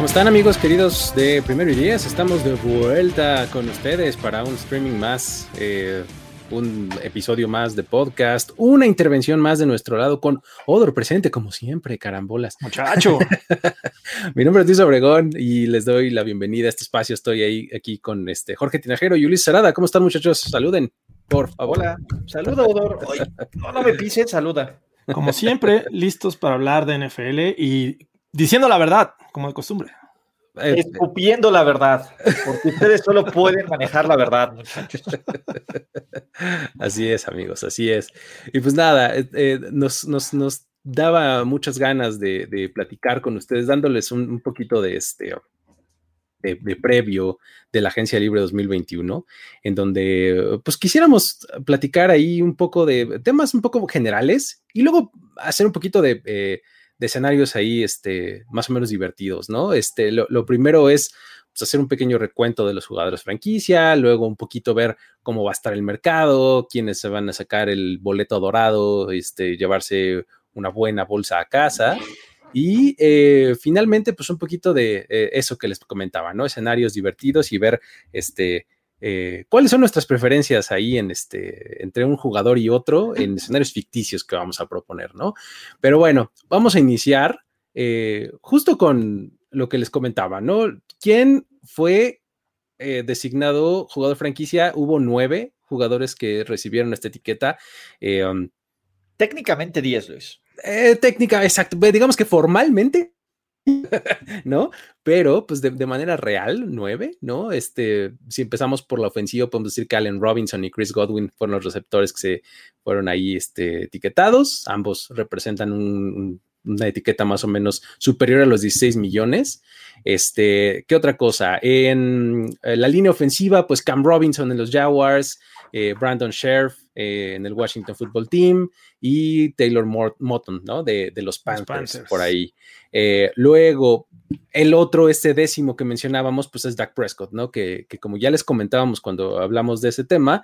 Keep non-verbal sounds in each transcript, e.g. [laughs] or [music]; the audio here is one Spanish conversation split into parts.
¿Cómo están amigos queridos de Primero y Diez? Estamos de vuelta con ustedes para un streaming más, eh, un episodio más de podcast, una intervención más de nuestro lado con Odor presente como siempre, carambolas. Muchacho. [laughs] Mi nombre es Luis Obregón y les doy la bienvenida a este espacio. Estoy ahí aquí con este Jorge Tinajero y Ulises Sarada. ¿Cómo están muchachos? Saluden, por favor. Hola, saluda Odor. no, no me pisen, saluda. Como siempre, listos para hablar de NFL y diciendo la verdad, como de costumbre. Escupiendo la verdad, porque ustedes solo pueden manejar la verdad, muchachos. [laughs] Así es, amigos, así es. Y pues nada, eh, eh, nos, nos, nos, daba muchas ganas de, de, platicar con ustedes, dándoles un, un poquito de este. De, de, previo de la Agencia Libre 2021, en donde pues quisiéramos platicar ahí un poco de temas un poco generales y luego hacer un poquito de, eh, de escenarios ahí, este, más o menos divertidos, ¿no? Este, lo, lo primero es pues, hacer un pequeño recuento de los jugadores franquicia, luego un poquito ver cómo va a estar el mercado, quiénes se van a sacar el boleto dorado, este, llevarse una buena bolsa a casa. Y eh, finalmente, pues un poquito de eh, eso que les comentaba, ¿no? Escenarios divertidos y ver este, eh, cuáles son nuestras preferencias ahí en este, entre un jugador y otro en escenarios ficticios que vamos a proponer, ¿no? Pero bueno, vamos a iniciar eh, justo con lo que les comentaba, ¿no? ¿Quién fue eh, designado jugador franquicia? Hubo nueve jugadores que recibieron esta etiqueta. Um, Técnicamente 10, Luis. técnica, exacto. Digamos que formalmente [laughs] ¿no? Pero, pues de, de, manera real, nueve, ¿no? Este, si empezamos por la ofensiva, podemos decir que Allen Robinson y Chris Godwin fueron los receptores que se fueron ahí este, etiquetados. Ambos representan un, una etiqueta más o menos superior a los 16 millones. Este, ¿qué otra cosa? En eh, la línea ofensiva, pues Cam Robinson en los Jaguars, eh, Brandon Sheriff eh, en el Washington Football Team y Taylor Motton, ¿no? De, de los, Panthers, los, Panthers, por ahí. Eh, luego, el otro, este décimo que mencionábamos, pues es Dak Prescott, ¿no? Que, que, como ya les comentábamos cuando hablamos de ese tema,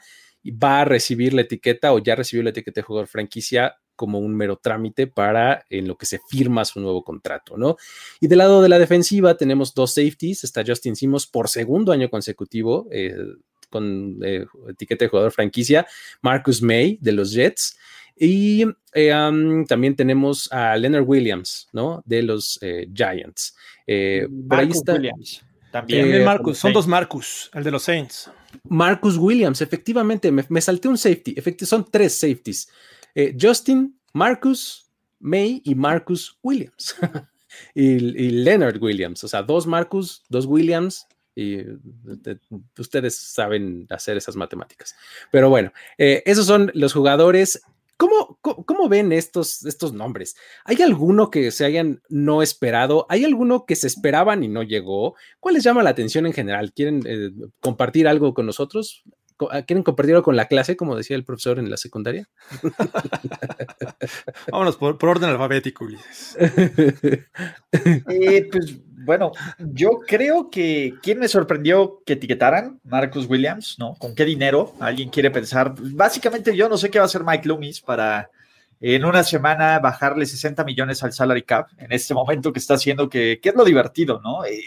va a recibir la etiqueta o ya recibió la etiqueta de jugador franquicia como un mero trámite para en lo que se firma su nuevo contrato, ¿no? Y del lado de la defensiva tenemos dos safeties, está Justin Simmons por segundo año consecutivo, eh, con eh, etiqueta de jugador franquicia, Marcus May de los Jets. Y eh, um, también tenemos a Leonard Williams, ¿no? De los eh, Giants. Eh, por ahí está. Williams. También, también Marcus, son dos Marcus, el de los Saints. Marcus Williams, efectivamente, me, me salté un safety. Efectivamente, son tres safeties. Justin, Marcus, May y Marcus Williams. [laughs] y, y Leonard Williams, o sea, dos Marcus, dos Williams, y de, ustedes saben hacer esas matemáticas. Pero bueno, eh, esos son los jugadores. ¿Cómo, cómo, cómo ven estos, estos nombres? ¿Hay alguno que se hayan no esperado? ¿Hay alguno que se esperaban y no llegó? ¿Cuál les llama la atención en general? ¿Quieren eh, compartir algo con nosotros? ¿Quieren compartirlo con la clase, como decía el profesor en la secundaria? [laughs] Vámonos por, por, orden alfabético, Ulises. [laughs] eh, pues bueno, yo creo que quién me sorprendió que etiquetaran Marcus Williams, ¿no? ¿Con qué dinero? ¿Alguien quiere pensar? Básicamente yo no sé qué va a hacer Mike Loomis para en una semana bajarle 60 millones al salary cap en este momento que está haciendo que, que es lo divertido, ¿no? Eh,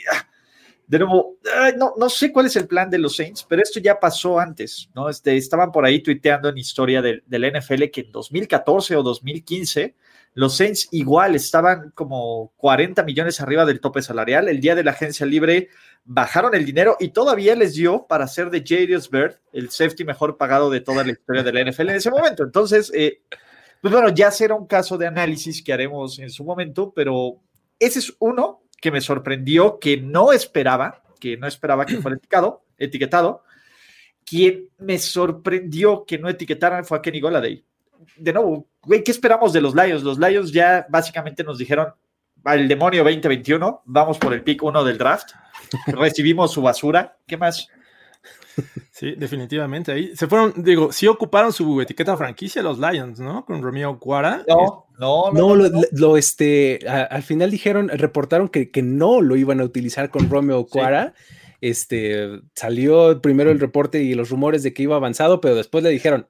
de nuevo, no, no, sé cuál es el plan de los Saints, pero esto ya pasó antes, ¿no? Este, estaban por ahí tuiteando en historia del, del NFL que en 2014 o 2015 los Saints igual estaban como 40 millones arriba del tope salarial. El día de la agencia libre bajaron el dinero y todavía les dio para ser de Jarius Bird el safety mejor pagado de toda la historia de la NFL en ese momento. Entonces, eh, pues bueno, ya será un caso de análisis que haremos en su momento, pero ese es uno que me sorprendió, que no esperaba, que no esperaba que fuera etiquetado. etiquetado. Quien me sorprendió que no etiquetaran fue Kenny Goladay. De nuevo, güey, ¿qué esperamos de los Lions? Los Lions ya básicamente nos dijeron, al demonio 2021, vamos por el pick 1 del draft, recibimos su basura, ¿qué más? Sí, definitivamente. Ahí se fueron, digo, sí ocuparon su etiqueta franquicia los Lions, ¿no? Con Romeo Cuara. No, no, no. lo, este, al final dijeron, reportaron que, que, no lo iban a utilizar con Romeo Cuara. Este, salió primero el reporte y los rumores de que iba avanzado, pero después le dijeron,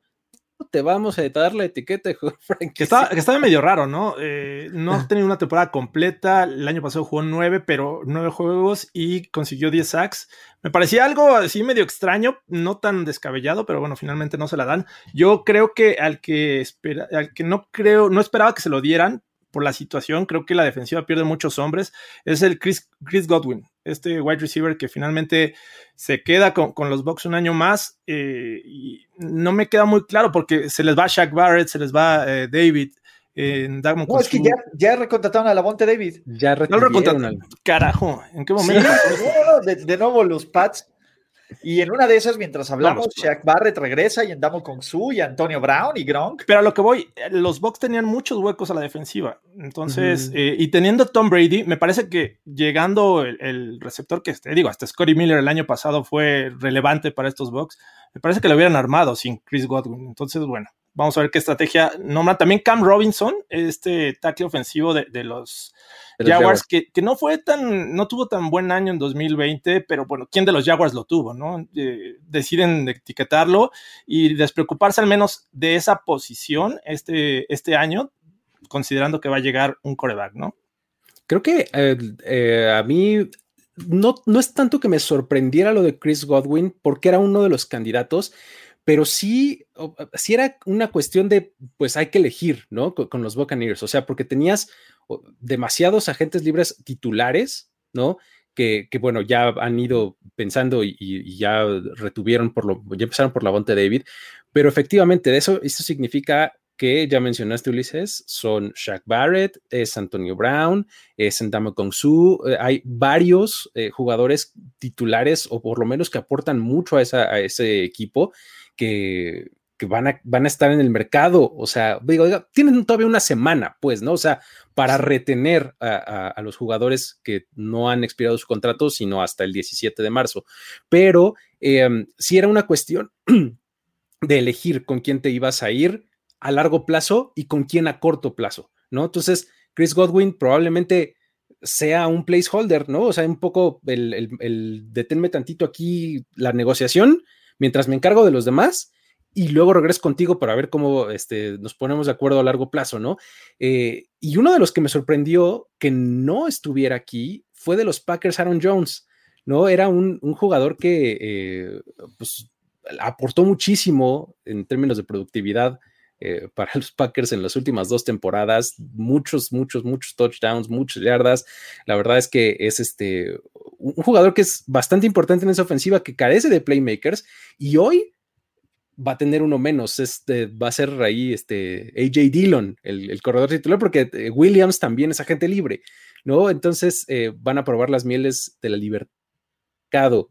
te vamos a dar la etiqueta [laughs] de Que estaba, que estaba medio raro, ¿no? Eh, no ha tenido una temporada completa. El año pasado jugó nueve, pero nueve juegos y consiguió 10 sacks. Me parecía algo así medio extraño, no tan descabellado, pero bueno, finalmente no se la dan. Yo creo que al que espera, al que no creo, no esperaba que se lo dieran por la situación, creo que la defensiva pierde muchos hombres, es el Chris, Chris Godwin este wide receiver que finalmente se queda con, los Bucks un año más. Eh, y no me queda muy claro porque se les va Shaq Barrett, se les va eh, David. En no, es que ya, ya recontrataron a la Monte David. Ya recontrataron. Carajo, ¿en qué momento? [laughs] de, de, nuevo los Pats y en una de esas, mientras hablamos, Shaq Barrett regresa y andamos con Su y Antonio Brown y Gronk. Pero a lo que voy, los Bucks tenían muchos huecos a la defensiva. Entonces, eh, y teniendo Tom Brady, me parece que llegando el, receptor que esté, digo, hasta Scotty Miller el año pasado fue relevante para estos Bucks, me parece que lo hubieran armado sin Chris Godwin. Entonces, bueno, vamos a ver qué estrategia nombra. También Cam Robinson, este tackle ofensivo de los Jaguars, que, no fue tan, no tuvo tan buen año en 2020, pero bueno, ¿quién de los Jaguars lo tuvo, no? Eh, deciden etiquetarlo y despreocuparse al menos de esa posición este, este año, considerando que va a llegar un coreback, ¿no? Creo que eh, eh, a mí no, no es tanto que me sorprendiera lo de Chris Godwin, porque era uno de los candidatos, pero sí, sí era una cuestión de, pues hay que elegir, ¿no? con, los Buccaneers, o sea, porque tenías demasiados agentes libres titulares, ¿no? Que, bueno, ya han ido pensando y, ya retuvieron por lo, ya empezaron por la Bonte David, pero efectivamente, eso, esto significa que ya mencionaste, Ulises, son Shaq Barrett, es Antonio Brown, es Ndamo Kong Su, eh, hay varios eh, jugadores titulares o por lo menos que aportan mucho a ese equipo que, que van a, van a estar en el mercado. O sea, digo, tienen todavía una semana, pues, ¿no? O sea, para retener a, los jugadores que no han expirado su contrato, sino hasta el 17 de marzo. Pero em, si era una cuestión [clears throat] de elegir con quién te ibas a ir a largo plazo y con quién a corto plazo, ¿no? Entonces, Chris Godwin probablemente sea un placeholder, ¿no? O sea, un poco el, el, el deténme tantito aquí la negociación mientras me encargo de los demás y luego regreso contigo para ver cómo este, nos ponemos de acuerdo a largo plazo, ¿no? Eh, y uno de los que me sorprendió que no estuviera aquí fue de los Packers Aaron Jones, ¿no? Era un, jugador que eh, pues, aportó muchísimo en términos de productividad eh, [laughs] para los Packers en las últimas dos temporadas, muchos, muchos, muchos touchdowns, muchas yardas. La verdad es que es este un jugador que es bastante importante en esa ofensiva, que carece de playmakers y hoy va a tener uno menos. Este va a ser ahí este AJ Dillon, el, corredor titular, porque eh, Williams también es agente libre, ¿no? Entonces eh, van a probar las mieles de la libertad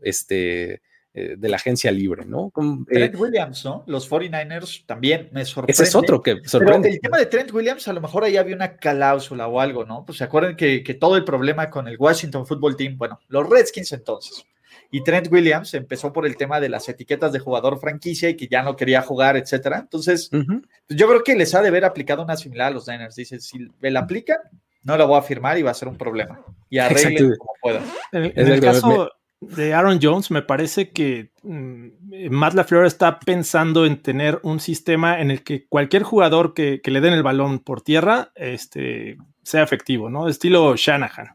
este, eh, de la agencia libre, ¿no? Trent Williams, ¿no? Los 49ers también me sorprende. Ese es otro que sorprende. Pero el tema de Trent Williams, a lo mejor ahí había una cláusula o algo, ¿no? Pues se acuerdan que, que todo el problema con el Washington Football Team, bueno, los Redskins entonces y Trent Williams empezó por el tema de las etiquetas de jugador franquicia y que ya no quería jugar, etcétera. Entonces, pues, yo creo que les ha de haber aplicado una similar a los Niners. Dice, si me la aplican, no la voy a firmar y va a ser un problema. Y arreglen como puedan. En, el caso de Aaron Jones, me parece que mm, Matt LaFleur está pensando en tener un sistema en el que cualquier jugador que, le den el balón por tierra este, sea efectivo, ¿no? Estilo Shanahan.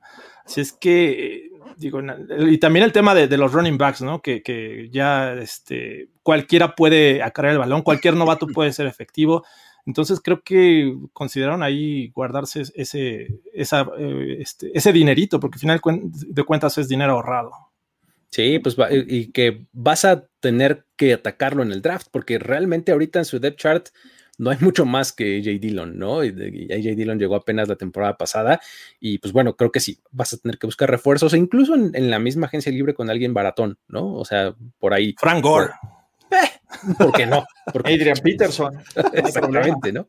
Así es que digo, y también el tema de, los running backs, ¿no? Que, ya este, cualquiera puede acarrear el balón, cualquier novato puede ser efectivo. Entonces creo que consideraron ahí guardarse ese, esa, eh, este, ese dinerito, porque al final de cuentas es dinero ahorrado. Sí, pues y que vas a tener que atacarlo en el draft, porque realmente ahorita en su depth chart no hay mucho más que AJ Dillon, ¿no? Y, AJ Dillon llegó apenas la temporada pasada y pues bueno, creo que sí, vas a tener que buscar refuerzos, e incluso en, la misma agencia libre con alguien baratón, ¿no? O sea, por ahí. Frank Gore. Eh, ¿Por qué no? Porque, Adrian Peterson. [laughs] Exactamente, ¿no?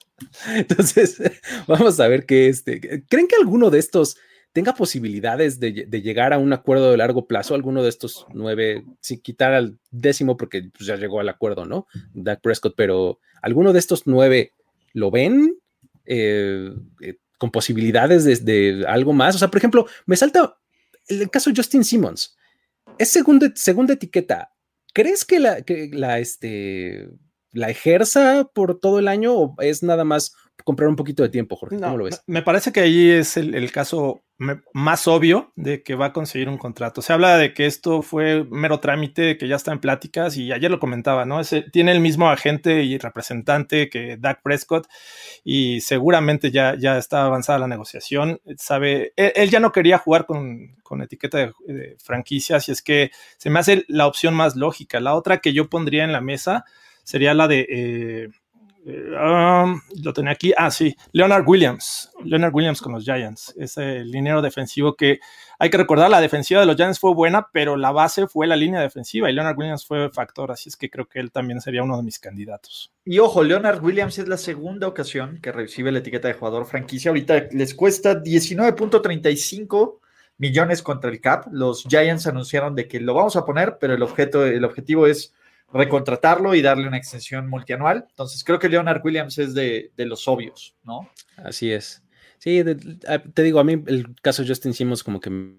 Entonces, [laughs] vamos a ver qué este. ¿Creen que alguno de estos tenga posibilidades de, llegar a un acuerdo de largo plazo? Alguno de estos nueve, sin quitar al décimo, porque pues, ya llegó al acuerdo, ¿no? Dak Prescott, pero ¿alguno de estos nueve lo ven? Eh, eh, con posibilidades de, algo más. O sea, por ejemplo, me salta el caso de Justin Simmons. Es segunda, segunda etiqueta. ¿Crees que la, que la, este, la ejerza por todo el año o es nada más comprar un poquito de tiempo, Jorge? ¿Cómo lo ves? Me parece que ahí es el, caso más obvio de que va a conseguir un contrato. Se habla de que esto fue mero trámite, que ya está en pláticas y ayer lo comentaba, ¿no? tiene el mismo agente y representante que Dak Prescott y seguramente ya, ya está avanzada la negociación. Sabe, él, ya no quería jugar con, etiqueta de, franquicia, así es que se me hace la opción más lógica. La otra que yo pondría en la mesa sería la de... Eh, Um, lo tenía aquí. Ah, sí, Leonard Williams. Leonard Williams con los Giants. Ese liniero defensivo que hay que recordar, la defensiva de los Giants fue buena, pero la base fue la línea defensiva y Leonard Williams fue factor. Así es que creo que él también sería uno de mis candidatos. Y ojo, Leonard Williams es la segunda ocasión que recibe la etiqueta de jugador franquicia. Ahorita les cuesta 19.35 millones contra el cap. Los Giants anunciaron de que lo vamos a poner, pero el, objeto, el objetivo es recontratarlo y darle una extensión multianual. Entonces creo que Leonard Williams es de, los obvios, ¿no? Así es. Sí, te digo, a mí el caso Justin Simmons como que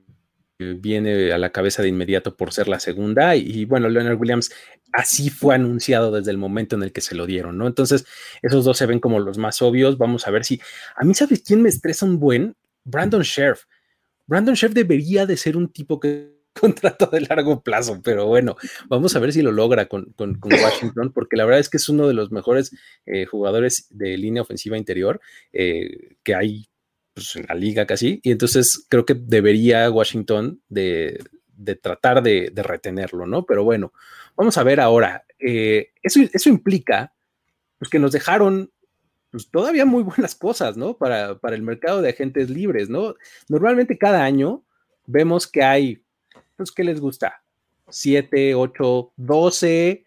viene a la cabeza de inmediato por ser la segunda y, bueno, Leonard Williams así fue anunciado desde el momento en el que se lo dieron, ¿no? Entonces, esos dos se ven como los más obvios. Vamos a ver si... A mí, ¿sabes quién me estresa un buen? Brandon Sheriff. Brandon Sheriff debería de ser un tipo que [laughs] contrato de largo plazo, pero bueno, vamos a ver si lo logra con, Washington, porque la verdad es que es uno de los mejores eh, jugadores de línea ofensiva interior eh, que hay pues, en la liga casi, y entonces creo que debería Washington de, tratar de, retenerlo, ¿no? Pero bueno, vamos a ver ahora, eh, eso, eso implica pues, que nos dejaron pues, todavía muy buenas cosas, ¿no? Para, para el mercado de agentes libres, ¿no? Normalmente cada año vemos que hay pues, ¿qué les gusta? 7, 8, 12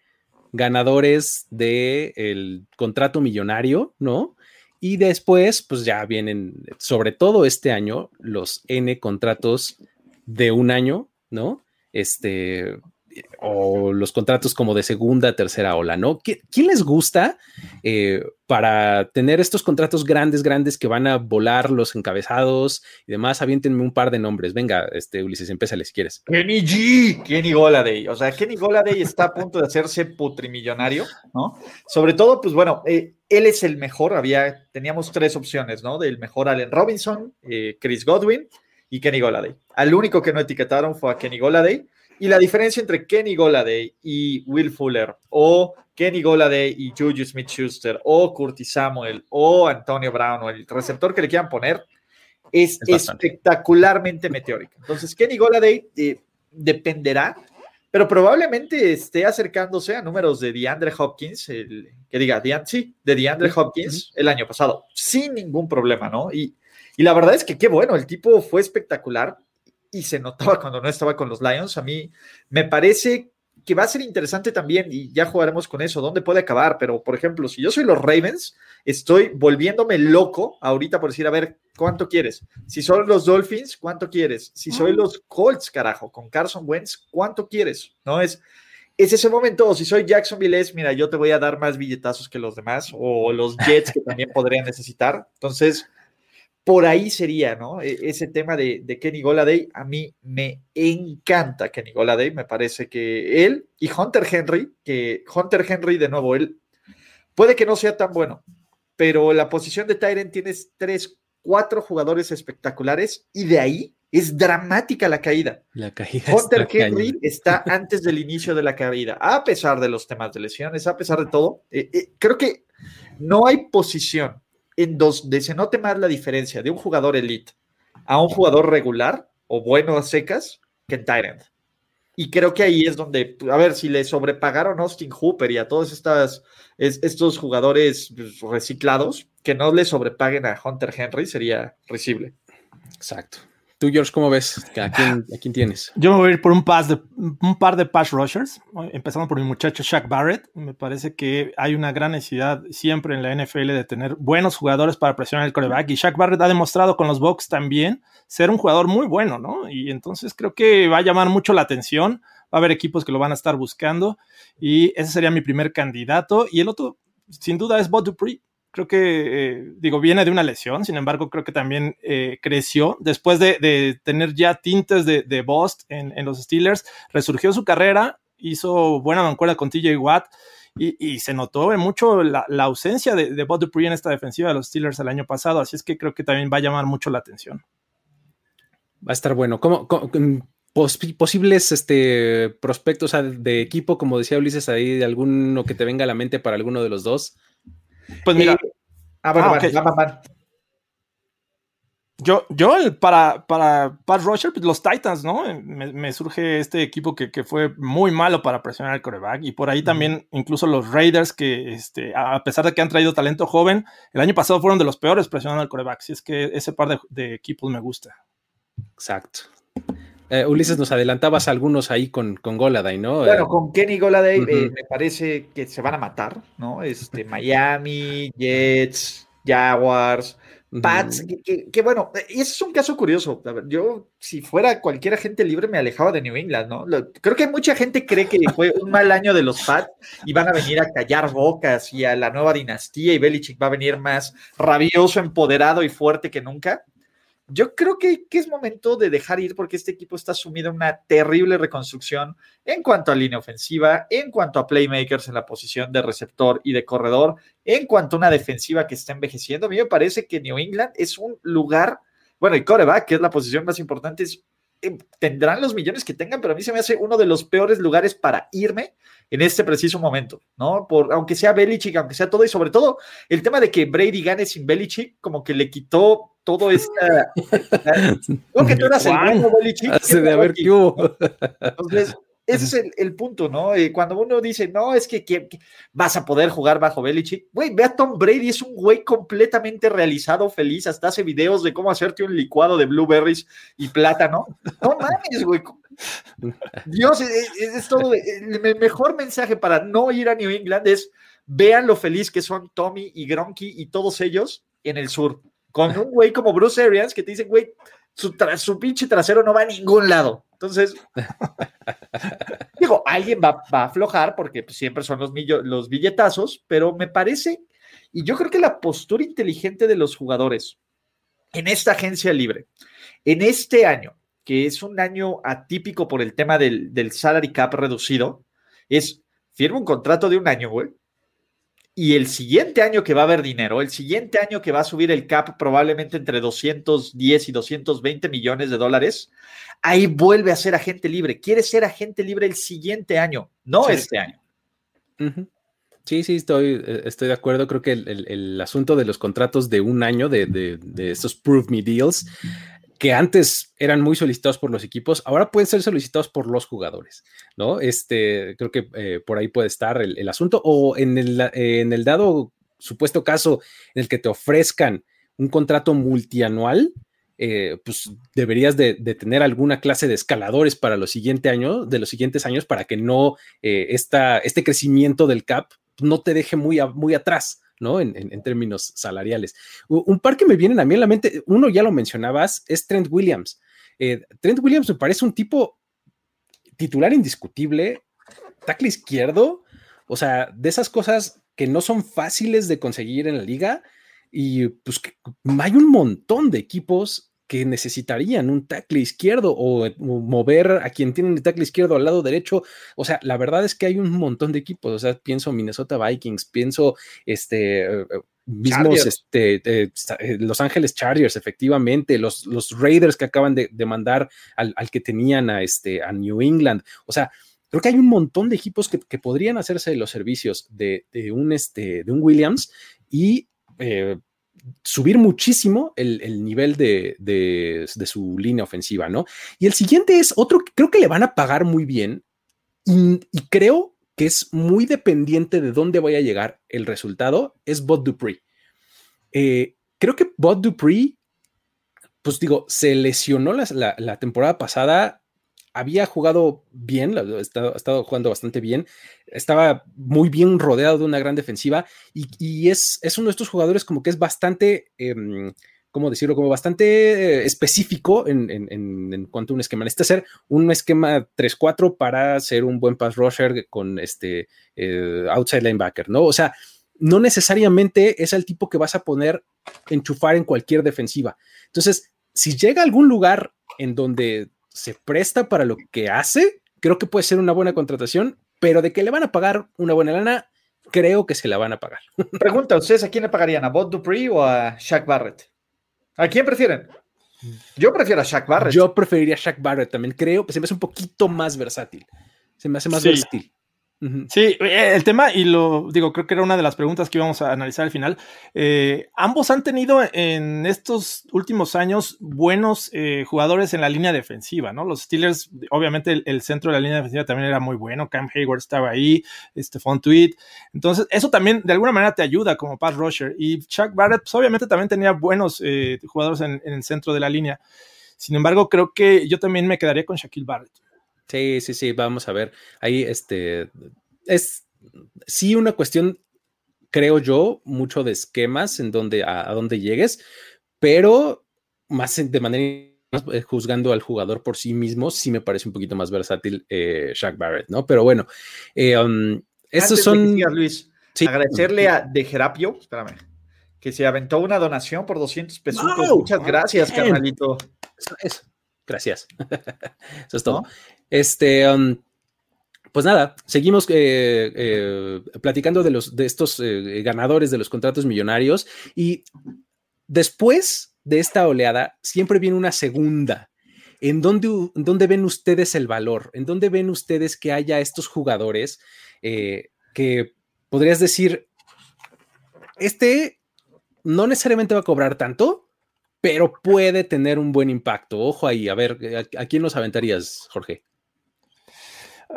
ganadores del el contrato millonario, ¿no? Y después, pues ya vienen, sobre todo este año, los N contratos de un año, ¿no? Este, o los contratos como de segunda, tercera ola, ¿no? ¿Quién les gusta eh, para tener estos contratos grandes, grandes que van a volar los encabezados y demás? Aviéntenme un par de nombres. Venga, este Ulises, empieza si quieres. Kenny G, Kenny Goladay. O sea, Kenny Goladay está a punto de hacerse putrimillonario, ¿no? Sobre todo, pues bueno, eh, él es el mejor. Había, teníamos tres opciones, ¿no? Del mejor Allen Robinson, eh, Chris Godwin y Kenny Goladay. Al único que no etiquetaron fue a Kenny Goladay y la diferencia entre Kenny Goladay y Will Fuller, o Kenny Goladay y Juju Smith Schuster, o Curtis Samuel, o Antonio Brown, o el receptor que le quieran poner, es, espectacularmente meteórica. Entonces, Kenny Goladay eh, dependerá, pero probablemente esté acercándose a números de DeAndre Hopkins, el, que diga, sí, de DeAndre Hopkins el año pasado, sin ningún problema, ¿no? Y, y la verdad es que qué bueno, el tipo fue espectacular y se notaba cuando no estaba con los Lions. A mí me parece que va a ser interesante también y ya jugaremos con eso, dónde puede acabar, pero por ejemplo, si yo soy los Ravens, estoy volviéndome loco ahorita por decir, a ver, ¿cuánto quieres? Si son los Dolphins, ¿cuánto quieres? Si soy los Colts, carajo, con Carson Wentz, ¿cuánto quieres? No es es ese momento, o si soy Jacksonville, es, mira, yo te voy a dar más billetazos que los demás, o los Jets que también podrían necesitar. Entonces, por ahí sería, ¿no? E, ese tema de, Kenny Goladay, a mí me encanta Kenny Goladay, me parece que él y Hunter Henry, que Hunter Henry, de nuevo, él puede que no sea tan bueno, pero la posición de Tyrant tienes tres, cuatro jugadores espectaculares y de ahí es dramática la caída. La caída. Hunter Henry está antes del inicio de la caída, a pesar de los temas de lesiones, a pesar de todo. Eh, eh, creo que no hay posición en donde se note más la diferencia de un jugador elite a un jugador regular o bueno a secas que en Tyrant. Y creo que ahí es donde, a ver, si le sobrepagaron a Austin Hooper y a todos estas, estos jugadores pues, reciclados, que no le sobrepaguen a Hunter Henry sería risible. Exacto. Tú, George, ¿cómo ves? [laughs] ¿A quién, tienes? Yo me voy a ir por un, de, un par de pass rushers, empezando por mi muchacho Shaq Barrett. Me parece que hay una gran necesidad siempre en la NFL de tener buenos jugadores para presionar el coreback. Y Shaq Barrett ha demostrado con los Bucks también ser un jugador muy bueno, ¿no? Y entonces creo que va a llamar mucho la atención. Va a haber equipos que lo van a estar buscando. Y ese sería mi primer candidato. Y el otro, sin duda, es Bob Dupree creo que, eh, digo, viene de una lesión, sin embargo, creo que también eh, creció después de, tener ya tintes de, de Bost en, los Steelers, resurgió su carrera, hizo buena mancuerna con TJ Watt. Y, se notó mucho la, ausencia de, de Bob Dupree en esta defensiva de los Steelers el año pasado, así es que creo que también va a llamar mucho la atención. Va a estar bueno. ¿Cómo, posibles este, prospectos de equipo, como decía Ulises, ahí de alguno que te venga a la mente para alguno de los dos? Pues mira. Yo, yo para, para Pat Rusher, pues los Titans, ¿no? Me, surge este equipo que, fue muy malo para presionar al coreback. Y por ahí también, incluso los Raiders, que este, a pesar de que han traído talento joven, el año pasado fueron de los peores presionando al coreback. Si es que ese par de, de equipos me gusta. Exacto. Eh, Ulises, nos adelantabas algunos ahí con, con Goladay, ¿no? Bueno, con Kenny Goladay eh, me parece que se van a matar, ¿no? Este, Miami, Jets, Jaguars, Pats, que, bueno, y ese es un caso curioso. yo, si fuera cualquier agente libre, me alejaba de New England, ¿no? creo que mucha gente cree que fue un mal año de los Pats y van a venir a callar bocas y a la nueva dinastía y Belichick va a venir más rabioso, empoderado y fuerte que nunca. Yo creo que, es momento de dejar ir porque este equipo está sumido en una terrible reconstrucción en cuanto a línea ofensiva, en cuanto a playmakers en la posición de receptor y de corredor, en cuanto a una defensiva que está envejeciendo. A mí me parece que New England es un lugar, bueno, y coreback, que es la posición más importante, eh, tendrán los millones que tengan, pero a mí se me hace uno de los peores lugares para irme en este preciso momento, ¿no? Por, aunque sea Belichick, aunque sea todo, y sobre todo el tema de que Brady gane sin Belichick, como que le quitó todo esta. Creo que tú eras el bueno Belichick. Hace de haber que hubo. Entonces, ese es el, punto, ¿no? Eh, cuando uno dice, no, es que, vas a poder jugar bajo Belichick, güey, ve a Tom Brady, es un güey completamente realizado, feliz, hasta hace videos de cómo hacerte un licuado de blueberries y plátano. No mames, güey. Dios, es, todo. El mejor mensaje para no ir a New England es vean lo feliz que son Tommy y Gronky y todos ellos en el sur. Con un güey como Bruce Arians que te dice, güey, su, su pinche trasero no va a ningún lado. Entonces, [laughs] digo, alguien va, a aflojar porque pues, siempre son los, los billetazos, pero me parece, y yo creo que la postura inteligente de los jugadores en esta agencia libre, en este año, que es un año atípico por el tema del, del salary cap reducido, es firma un contrato de un año, güey, y el siguiente año que va a haber dinero, el siguiente año que va a subir el cap probablemente entre 210 y 220 millones de dólares, ahí vuelve a ser agente libre. Quiere ser agente libre el siguiente año, no este año. Sí, sí, estoy, eh, estoy de acuerdo. Creo que el, asunto de los contratos de un año, de, de estos Prove Me Deals, que antes eran muy solicitados por los equipos, ahora pueden ser solicitados por los jugadores, ¿no? Este, creo que eh, por ahí puede estar el, asunto, o en el, en el, dado supuesto caso en el que te ofrezcan un contrato multianual, eh, pues deberías de, tener alguna clase de escaladores para los siguientes años, de los siguientes años, para que no eh, este crecimiento del cap no te deje muy, muy atrás, ¿no? En, términos salariales. Un par que me vienen a mí en la mente, uno ya lo mencionabas, es Trent Williams. Eh, Trent Williams me parece un tipo titular indiscutible, tackle izquierdo, o sea, de esas cosas que no son fáciles de conseguir en la liga y pues hay un montón de equipos que necesitarían un tackle izquierdo o, mover a quien tiene el tackle izquierdo al lado derecho. O sea, la verdad es que hay un montón de equipos. O sea, pienso Minnesota Vikings, pienso este. Eh, eh, mismos este, eh, Los Ángeles Chargers, efectivamente, los, los Raiders que acaban de, mandar al, que tenían a, este, a New England. O sea, creo que hay un montón de equipos que, podrían hacerse los servicios de, un, este, de un Williams y subir muchísimo el, nivel de, su línea ofensiva, ¿no? Y el siguiente es otro que creo que le van a pagar muy bien y, creo que es muy dependiente de dónde vaya a llegar el resultado, es Bot Dupree. Eh, creo que Bot Dupree, pues digo, se lesionó la, temporada pasada, había jugado bien, ha estado, jugando bastante bien, estaba muy bien rodeado de una gran defensiva y, es, es, uno de estos jugadores como que es bastante... Em, ¿cómo decirlo? Como bastante específico en, cuanto a un esquema. Necesita ser un esquema 3-4 para ser un buen pass rusher con este eh, outside linebacker, ¿no? O sea, no necesariamente es el tipo que vas a poner enchufar en cualquier defensiva. Entonces, si llega algún lugar en donde se presta para lo que hace, creo que puede ser una buena contratación, pero de que le van a pagar una buena lana, creo que se la van a pagar. [laughs] Pregunta, ¿ustedes a quién le pagarían? ¿A Bob Dupree o a Shaq Barrett? ¿A quién prefieren? Yo prefiero a Shaq Barrett. Yo preferiría a Shaq Barrett también. Creo que se me hace un poquito más versátil. Se me hace más versátil. Sí, eh, el tema, y lo digo, creo que era una de las preguntas que íbamos a analizar al final. Eh, ambos han tenido en estos últimos años buenos eh, jugadores en la línea defensiva, ¿no? Los Steelers, obviamente, el, centro de la línea defensiva también era muy bueno. Cam Hayward estaba ahí, Stephon Tweed. Entonces, eso también de alguna manera te ayuda como pass rusher. Y Chuck Barrett, pues, obviamente, también tenía buenos jugadores en, en el centro de la línea. Sin embargo, creo que yo también me quedaría con Shaquille Barrett. Sí, sí, sí, vamos a ver. Ahí este es sí una cuestión, creo yo, mucho de esquemas en donde a, dónde llegues, pero más de manera eh, juzgando al jugador por sí mismo, sí me parece un poquito más versátil eh, Shaq Barrett, ¿no? Pero bueno, eh, um, estos son. Luis, agradecerle a De Gerapio, espérame, que se aventó una donación por 200 pesos. Muchas gracias, carnalito. Eso, Gracias. [laughs] Eso es todo. Este, um, pues nada, seguimos eh, eh, platicando de, los, de estos eh, ganadores de los contratos millonarios y después de esta oleada siempre viene una segunda. ¿En dónde, ven ustedes el valor? ¿En dónde ven ustedes que haya estos jugadores que podrías decir, este no necesariamente va a cobrar tanto, pero puede tener un buen impacto? Ojo ahí, a ver, ¿a, a quién nos aventarías, Jorge?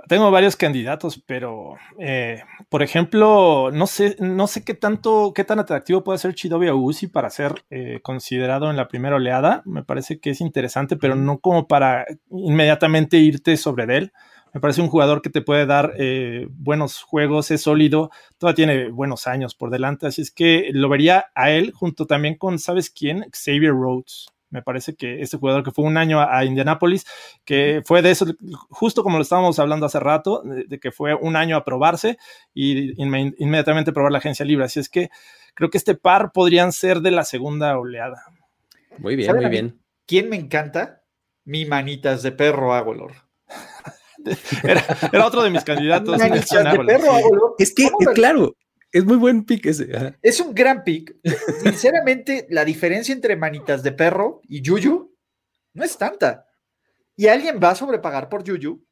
Tengo varios candidatos, pero eh, por ejemplo, no sé, no sé qué tanto, qué tan atractivo puede ser Chidobe Uzi para ser eh, considerado en la primera oleada. Me parece que es interesante, pero no como para inmediatamente irte sobre él. Me parece un jugador que te puede dar eh, buenos juegos, es sólido, todavía tiene buenos años por delante, así es que lo vería a él junto también con, ¿sabes quién? Xavier Rhodes. Me parece que este jugador que fue un año a, Indianapolis, que fue de eso, justo como lo estábamos hablando hace rato, de, que fue un año a probarse y inmediatamente probar la agencia libre. Así es que creo que este par podrían ser de la segunda oleada. Muy bien, muy bien. ¿Quién me encanta? Mi manitas de perro Agolor. [laughs] Era, otro de mis candidatos. [laughs] Manitas de perro Es que, claro, es muy buen pick ese. Es un gran pick. Sinceramente, [laughs] la diferencia entre manitas de perro y Yuyu no es tanta. Y alguien va a sobrepagar por Yuyu.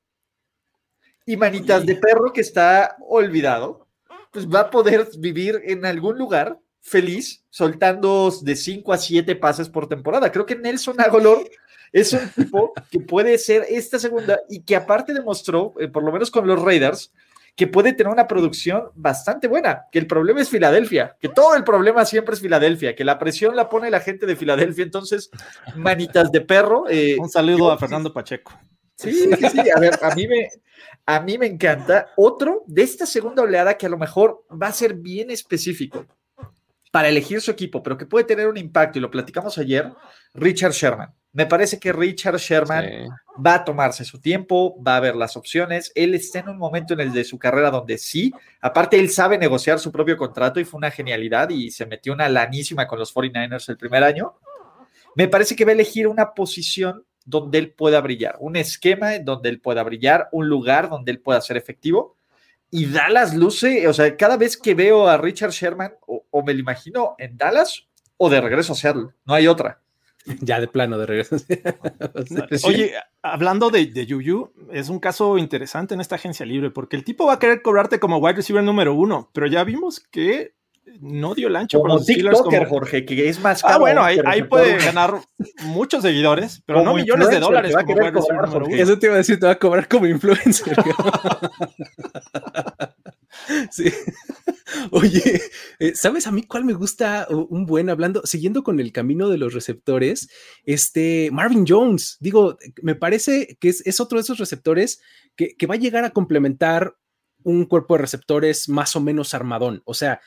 Y manitas de perro que está olvidado, pues va a poder vivir en algún lugar feliz, soltando de 5 a 7 pases por temporada. Creo que Nelson Agolor es un tipo que puede ser esta segunda y que aparte demostró, eh, por lo menos con los Raiders, que puede tener una producción bastante buena, que el problema es Filadelfia, que todo el problema siempre es Filadelfia, que la presión la pone la gente de Filadelfia, entonces, manitas de perro. Eh, Un saludo a Fernando Pacheco. Sí, sí, sí, a ver, a mí, me, a mí me encanta. Otro de esta segunda oleada que a lo mejor va a ser bien específico para elegir su equipo, pero que puede tener un impacto, y lo platicamos ayer, Richard Sherman. Me parece que Richard Sherman va a tomarse su tiempo, va a ver las opciones. Él está en un momento en el de su carrera donde sí, aparte él sabe negociar su propio contrato y fue una genialidad y se metió una lanísima con los 49ers el primer año. Me parece que va a elegir una posición donde él pueda brillar, un esquema donde él pueda brillar, un lugar donde él pueda ser efectivo. Y Dallas luce, o sea, cada vez que veo a Richard Sherman, o, o me lo imagino en Dallas o de regreso a Seattle, no hay otra. Ya de plano de regreso. [laughs] Oye, hablando de, de, Yuyu, es un caso interesante en esta agencia libre, porque el tipo va a querer cobrarte como wide receiver número uno, pero ya vimos que no dio el ancho como los TikToker, Jorge, que es más Ah, bueno, ahí, puede ganar muchos seguidores, pero no millones de dólares como número uno. Eso te iba a decir, te va a cobrar como influencer. [laughs] [laughs] sí. Oye, eh, ¿sabes a mí cuál me gusta un buen hablando? Siguiendo con el camino de los receptores, este Marvin Jones, digo, me parece que es, otro de esos receptores que, que, va a llegar a complementar un cuerpo de receptores más o menos armadón. O sea,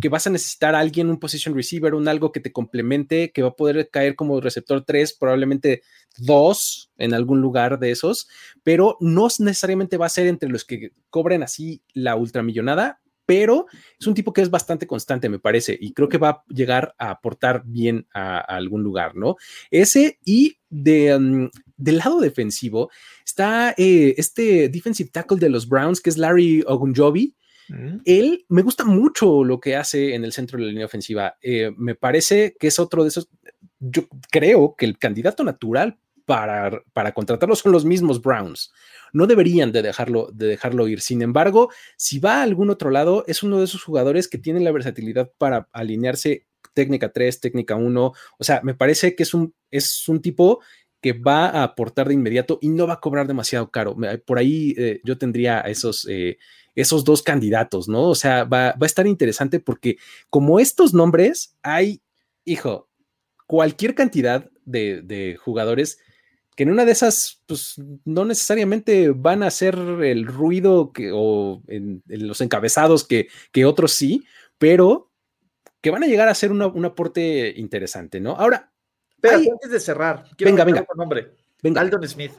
que vas a necesitar a alguien, un position receiver, un algo que te complemente, que va a poder caer como receptor 3, probablemente 2 en algún lugar de esos, pero no necesariamente va a ser entre los que cobren así la ultramillonada, pero es un tipo que es bastante constante, me parece, y creo que va a llegar a aportar bien a, algún lugar, ¿no? Ese y de, mm, del lado defensivo está eh, este defensive tackle de los Browns, que es Larry Ogunjobi. Mm. Él me gusta mucho lo que hace en el centro de la línea ofensiva. Eh, me parece que es otro de esos. Yo creo que el candidato natural para, para contratarlo son los mismos Browns no deberían de dejarlo, de dejarlo ir. Sin embargo, si va a algún otro lado, es uno de esos jugadores que tienen la versatilidad para alinearse técnica 3, técnica 1. O sea, me parece que es un, es un tipo que va a aportar de inmediato y no va a cobrar demasiado caro. Por ahí eh, yo tendría esos, eh, esos dos candidatos, ¿no? O sea, va, va, a estar interesante porque como estos nombres, hay, hijo, cualquier cantidad de, de jugadores que en una de esas, pues no necesariamente van a hacer el ruido que, o en, los encabezados que, que, otros sí, pero que van a llegar a ser un aporte interesante, ¿no? Ahora. Pero antes de cerrar, quiero venga, venga. nombre. Venga. Aldon Smith.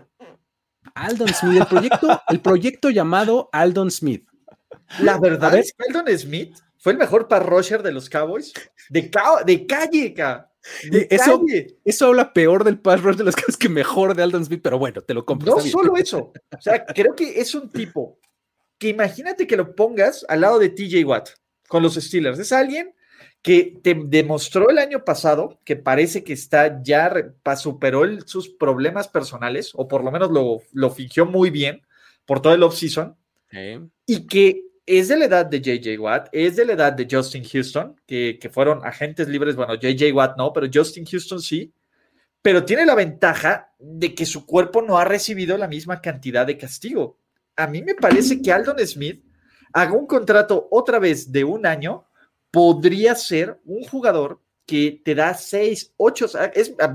Aldon Smith, el proyecto, el proyecto llamado Aldon Smith. La verdad es que Aldon Smith fue el mejor parrosher de los Cowboys de, de calle, ca. Eso, eso, habla peor del pass rush de las cosas que mejor de Aldon Smith, pero bueno, te lo compro. No solo eso. O sea, creo que es un tipo que imagínate que lo pongas al lado de TJ Watt con los Steelers. Es alguien que te demostró el año pasado que parece que está ya superó sus problemas personales, o por lo menos lo, lo fingió muy bien por todo el offseason, y que es de la edad de JJ Watt, es de la edad de Justin Houston, que, fueron agentes libres, bueno, JJ Watt no, pero Justin Houston sí, pero tiene la ventaja de que su cuerpo no ha recibido la misma cantidad de castigo. A mí me parece que Aldon Smith haga un contrato otra vez de un año, podría ser un jugador que te da seis, ocho,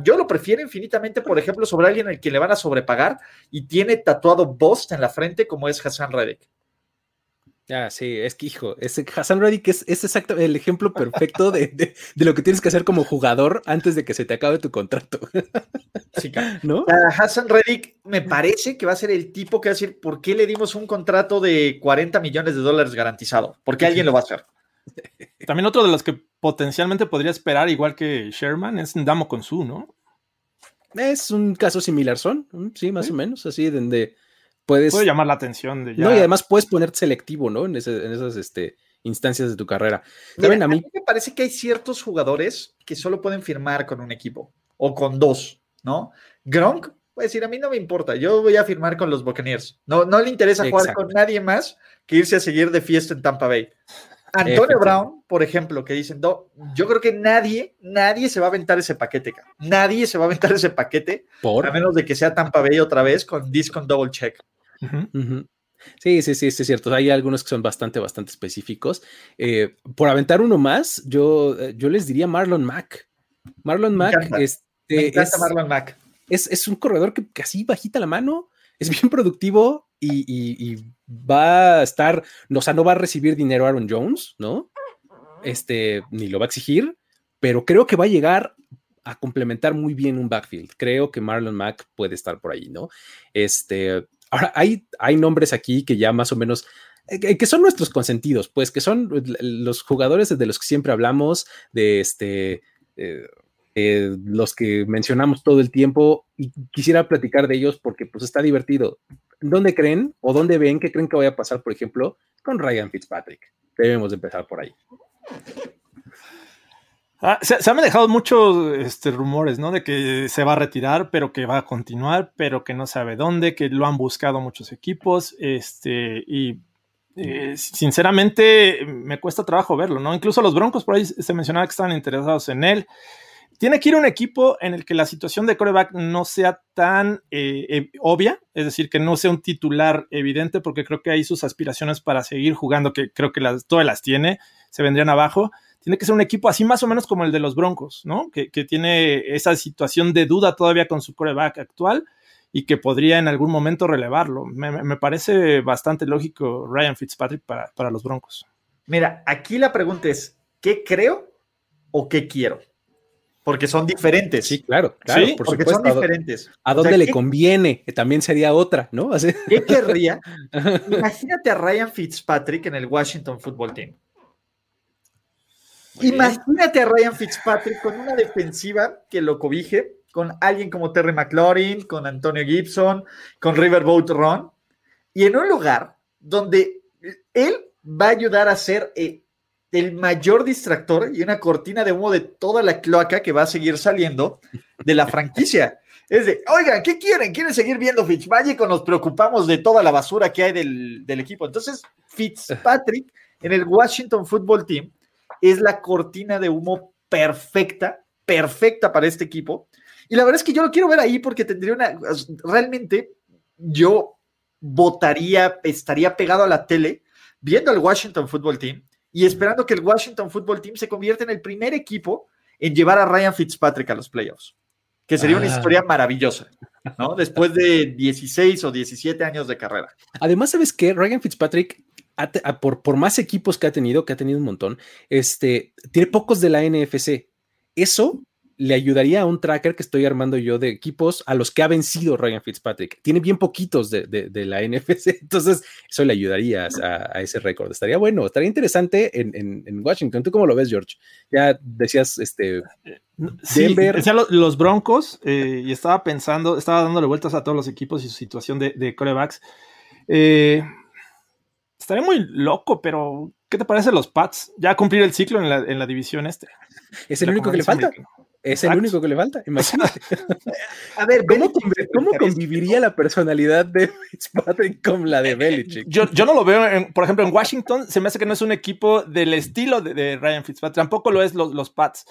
yo lo prefiero infinitamente, por ejemplo, sobre alguien al que le van a sobrepagar y tiene tatuado Bost en la frente como es Hassan Reddick. Ah, sí, es que hijo, ese Hassan Reddick es, es exacto el ejemplo perfecto de, lo que tienes que hacer como jugador antes de que se te acabe tu contrato. Sí, ¿no? Hassan Reddick me parece que va a ser el tipo que va a decir, ¿por qué le dimos un contrato de 40 millones de dólares garantizado? Porque alguien lo va a hacer. También otro de los que potencialmente podría esperar, igual que Sherman, es Damo Konsu, ¿no? Es un caso similar, son, sí, más o menos, así, donde puedes... Puede llamar la atención de No, y además puedes poner selectivo, ¿no? En, esas este, instancias de tu carrera. a, mí... me parece que hay ciertos jugadores que solo pueden firmar con un equipo o con dos, ¿no? Gronk puede decir, a mí no me importa, yo voy a firmar con los Buccaneers. No, no le interesa jugar con nadie más que irse a seguir de fiesta en Tampa Bay. Antonio Brown, por ejemplo, que dicen, no, yo creo que nadie, nadie se va a aventar ese paquete, nadie se va a aventar ese paquete, ¿Por? a menos de que sea Tampa Bay otra vez con disc con double check. Sí, sí, sí, es cierto. Hay algunos que son bastante, bastante específicos. Eh, por aventar uno más, yo, eh, yo les diría Marlon Mack. Marlon Mack, este, es, Marlon Mack. Es, un corredor que casi bajita la mano, es bien productivo y, va a estar, o sea, no va a recibir dinero Aaron Jones, ¿no? Este, ni lo va a exigir, pero creo que va a llegar a complementar muy bien un backfield. Creo que Marlon Mack puede estar por ahí, ¿no? Este, Ahora, hay, hay nombres aquí que ya más o menos eh, que son nuestros consentidos, pues que son los jugadores de los que siempre hablamos, de este, eh, eh, los que mencionamos todo el tiempo y quisiera platicar de ellos porque pues está divertido. ¿Dónde creen o dónde ven que creen que vaya a pasar, por ejemplo, con Ryan Fitzpatrick? Debemos empezar por ahí. Ah, se, han dejado muchos este, rumores, ¿no? De que se va a retirar, pero que va a continuar, pero que no sabe dónde, que lo han buscado muchos equipos, este, y eh, sinceramente me cuesta trabajo verlo, ¿no? Incluso los Broncos por ahí se mencionaba que estaban interesados en él. Tiene que ir un equipo en el que la situación de coreback no sea tan eh, eh, obvia, es decir, que no sea un titular evidente, porque creo que ahí sus aspiraciones para seguir jugando, que creo que todas las tiene, se vendrían abajo. Tiene que ser un equipo así más o menos como el de los Broncos, ¿no? Que, tiene esa situación de duda todavía con su coreback actual y que podría en algún momento relevarlo. Me, parece bastante lógico Ryan Fitzpatrick para los Broncos. Mira, aquí la pregunta es, ¿qué creo o qué quiero? Porque son diferentes. Sí, claro, claro, por porque son diferentes. ¿A dónde le conviene? También sería otra, ¿no? [laughs] ¿Qué querría? [laughs] Imagínate a Ryan Fitzpatrick en el Washington Football Team. Imagínate a Ryan Fitzpatrick con una defensiva que lo cobije, con alguien como Terry McLaurin, con Antonio Gibson, con Riverboat Ron, y en un lugar donde él va a ayudar a ser eh, el mayor distractor y una cortina de humo de toda la cloaca que va a seguir saliendo de la franquicia. Es de, oigan, ¿qué quieren? ¿Quieren seguir viendo Fitzmagic o nos preocupamos de toda la basura que hay del, del equipo? Entonces, Fitzpatrick en el Washington Football Team es la cortina de humo perfecta, perfecta para este equipo. Y la verdad es que yo lo quiero ver ahí porque tendría una, realmente yo votaría, estaría pegado a la tele viendo al Washington Football Team y esperando que el Washington Football Team se convierta en el primer equipo en llevar a Ryan Fitzpatrick a los playoffs, que sería una ah. historia maravillosa, ¿no? Después de 16 o 17 años de carrera. Además, ¿sabes qué? Ryan Fitzpatrick, por, por más equipos que ha tenido, que ha tenido un montón, este, tiene pocos de la NFC. Eso le ayudaría a un tracker que estoy armando yo de equipos a los que ha vencido Ryan Fitzpatrick. Tiene bien poquitos de, la [laughs] NFC, entonces eso le ayudaría a, ese récord. Estaría bueno, estaría interesante en, Washington. ¿Tú cómo lo ves, George? Ya decías, este, Denver. Sí, los Broncos eh, y estaba pensando, estaba dándole vueltas a todos los equipos y su situación de, corebacks. Eh, estaría muy loco, pero ¿qué te parece los Pats? Ya cumplir el ciclo en la, en la división este. Es el único que le falta. Es el único que le falta, imagínate. [laughs] A ver, ¿cómo, ¿cómo conviviría la personalidad de Fitzpatrick con la de Belichick? Yo, no lo veo, por ejemplo, en Washington se me hace que no es un equipo del estilo de, Ryan Fitzpatrick, tampoco lo es los, los Pats,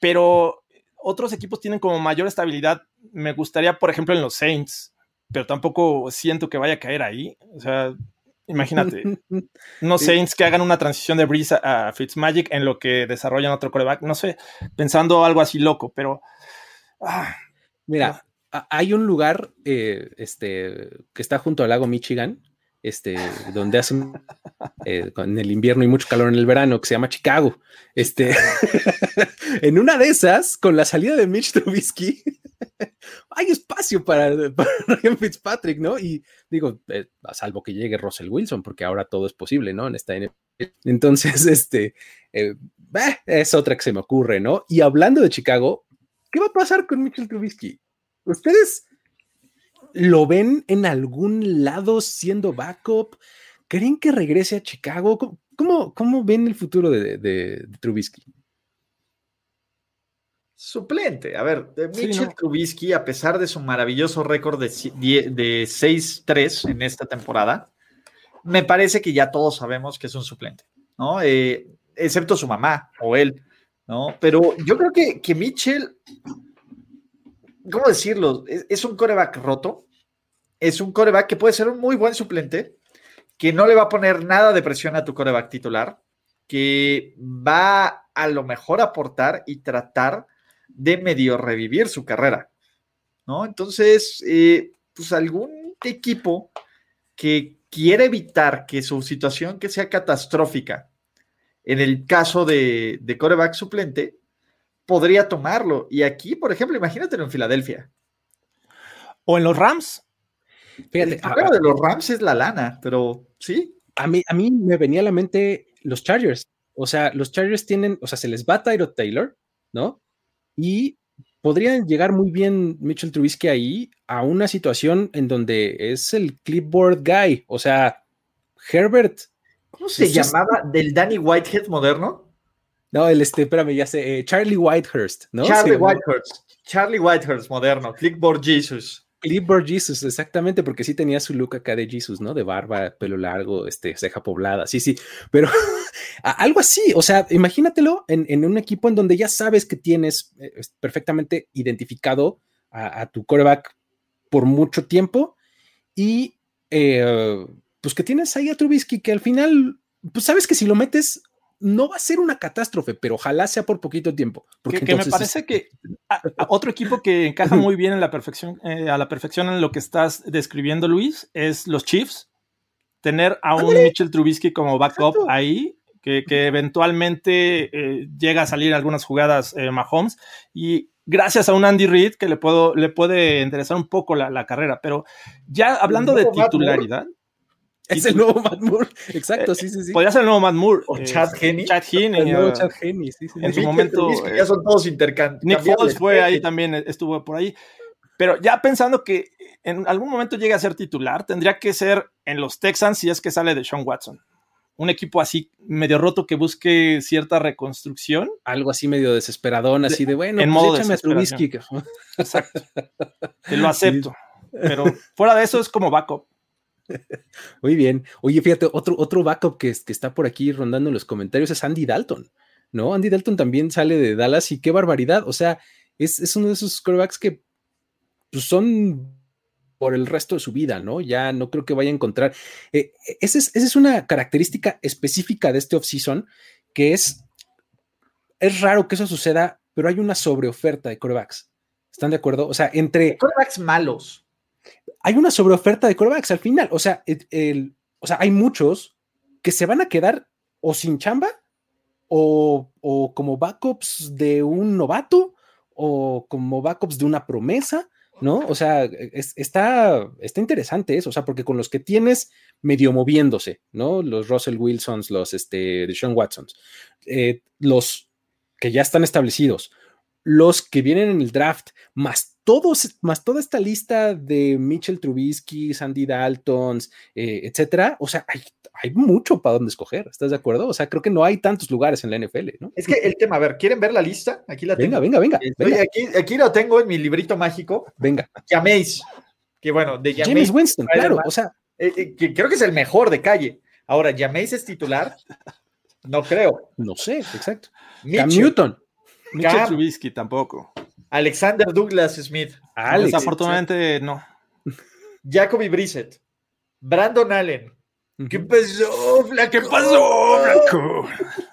pero otros equipos tienen como mayor estabilidad. Me gustaría, por ejemplo, en los Saints, pero tampoco siento que vaya a caer ahí. O sea, Imagínate, [laughs] no Saints que hagan una transición de Breeze a, Fitzmagic en lo que desarrollan otro coreback, no sé, pensando algo así loco, pero. Ah, Mira, hay un lugar eh, este, que está junto al lago Michigan, este, donde hacen eh, en el invierno y mucho calor en el verano, que se llama Chicago. Este, [laughs] en una de esas, con la salida de Mitch Trubisky, [laughs] hay espacio para, [laughs] Ryan Fitzpatrick, ¿no? Y digo, eh, a salvo que llegue Russell Wilson, porque ahora todo es posible, ¿no? En esta Entonces, este, eh, es otra que se me ocurre, ¿no? Y hablando de Chicago, ¿qué va a pasar con Mitchell Trubisky? ¿Ustedes lo ven en algún lado siendo backup? ¿Creen que regrese a Chicago? ¿Cómo, cómo, ven el futuro de Trubisky? Suplente. A ver, Mitchell Trubisky, a pesar de su maravilloso récord de, de 6-3 en esta temporada, me parece que ya todos sabemos que es un suplente, ¿no? Eh, excepto su mamá o él, ¿no? Pero yo creo que, que Mitchell, ¿cómo decirlo? Es, un coreback roto, es un coreback que puede ser un muy buen suplente, que no le va a poner nada de presión a tu coreback titular, que va a lo mejor aportar y tratar de medio revivir su carrera, ¿no? Entonces, eh, pues algún equipo que quiere evitar que su situación que sea catastrófica, en el caso de, de coreback suplente, podría tomarlo. Y aquí, por ejemplo, imagínate en Filadelfia. O en los Rams. Fíjate, el de los Rams es la lana, pero sí. A mí, a mí me venía a la mente los Chargers. O sea, los Chargers tienen, o sea, se les va Tyro Taylor, ¿no? Y podrían llegar muy bien Mitchell Trubisky ahí a una situación en donde es el clipboard guy. O sea, Herbert. ¿Cómo se llamaba? ¿Del Danny Whitehead moderno? No, el este, espérame, ya sé, eh, Charlie Whitehurst, ¿no? Charlie Whitehurst. Charlie Whitehurst moderno, clipboard Jesus. Clipboard Jesus, exactamente, porque sí tenía su look acá de Jesus, ¿no? De barba, pelo largo, este, ceja poblada, sí, sí, pero [laughs] algo así, o sea, imagínatelo en, un equipo en donde ya sabes que tienes eh, perfectamente identificado a, tu coreback por mucho tiempo y eh, pues que tienes ahí a Trubisky que al final, pues sabes que si lo metes no va a ser una catástrofe, pero ojalá sea por poquito tiempo. Porque que, me parece que otro equipo que encaja muy bien en la perfección, eh, a la perfección en lo que estás describiendo, Luis, es los Chiefs. Tener a un Mitchell Trubisky como backup ahí, que, eventualmente eh, llega a salir algunas jugadas eh, Mahomes y gracias a un Andy Reid que le, puedo, le puede interesar un poco la, la carrera. Pero ya hablando de titularidad. [laughs] Es el nuevo Matt Moore. Exacto, sí, sí, sí. Podría ser el nuevo Matt Moore. O Chad Henney. Chad Henney. El nuevo Chad Henney, sí, sí. En su momento. ya son todos intercambiables. Nick Foles fue ahí también, estuvo por ahí. Pero ya pensando que en algún momento llegue a ser titular, tendría que ser en los Texans si es que sale de Sean Watson. Un equipo así medio roto que busque cierta reconstrucción. Algo así medio desesperadón, así de bueno, en pues modo échame a Trubisky. Exacto. [laughs] Te lo acepto. Pero fuera de eso es como backup. [laughs] Muy bien. Oye, fíjate, otro, otro backup que, está por aquí rondando en los comentarios es Andy Dalton, ¿no? Andy Dalton también sale de Dallas y qué barbaridad. O sea, es, uno de esos quarterbacks que pues, son por el resto de su vida, ¿no? Ya no creo que vaya a encontrar. Eh, esa, es, esa, es, una característica específica de este offseason que es. Es raro que eso suceda, pero hay una sobreoferta de quarterbacks. ¿Están de acuerdo? O sea, entre. Quarterbacks malos hay una sobreoferta de corebacks al final. O sea, el, o sea, hay muchos que se van a quedar o sin chamba o, como backups de un novato o como backups de una promesa, ¿no? O sea, está, está interesante eso, o sea, porque con los que tienes medio moviéndose, ¿no? Los Russell Wilsons, los este, Sean Watsons, eh, los que ya están establecidos, los que vienen en el draft, más todos, más toda esta lista de Mitchell Trubisky, Sandy Daltons, eh, etcétera, o sea, hay, hay mucho para donde escoger, ¿estás de acuerdo? O sea, creo que no hay tantos lugares en la NFL, ¿no? Es que el tema, a ver, ¿quieren ver la lista? Aquí la tengo. Venga, venga, venga. Aquí, aquí lo tengo en mi librito mágico. Venga. Llaméis. Que bueno, de Llaméis. James Winston, claro, o sea. Eh, eh, que creo que es el mejor de calle. Ahora, Llaméis es titular. No creo. No sé, exacto. Cam Newton. Mitchell Trubisky tampoco. Alexander Douglas Smith. Alex, Desafortunadamente no. Jacoby Brissett. Brandon Allen. ¿Qué pasó, Flaco? ¿Qué pasó, Flaco?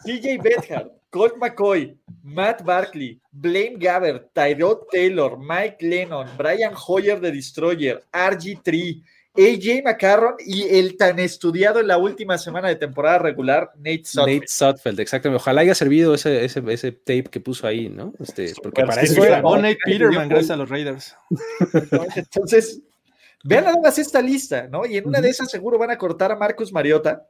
CJ Bethard, Colt McCoy, Matt Barkley, Blaine Gabbert, Tyrod Taylor, Mike Lennon, Brian Hoyer de Destroyer, RG3, AJ McCarron y el tan estudiado en la última semana de temporada regular, Nate Sutfeld. Nate Sutfeld, exactamente. Ojalá haya servido ese, ese, ese tape que puso ahí, ¿no? Este, porque para eso era. O Nate Peterman, gracias a los Raiders. [laughs] Entonces, vean nada más esta lista, ¿no? Y en una de esas seguro van a cortar a Marcus Mariota.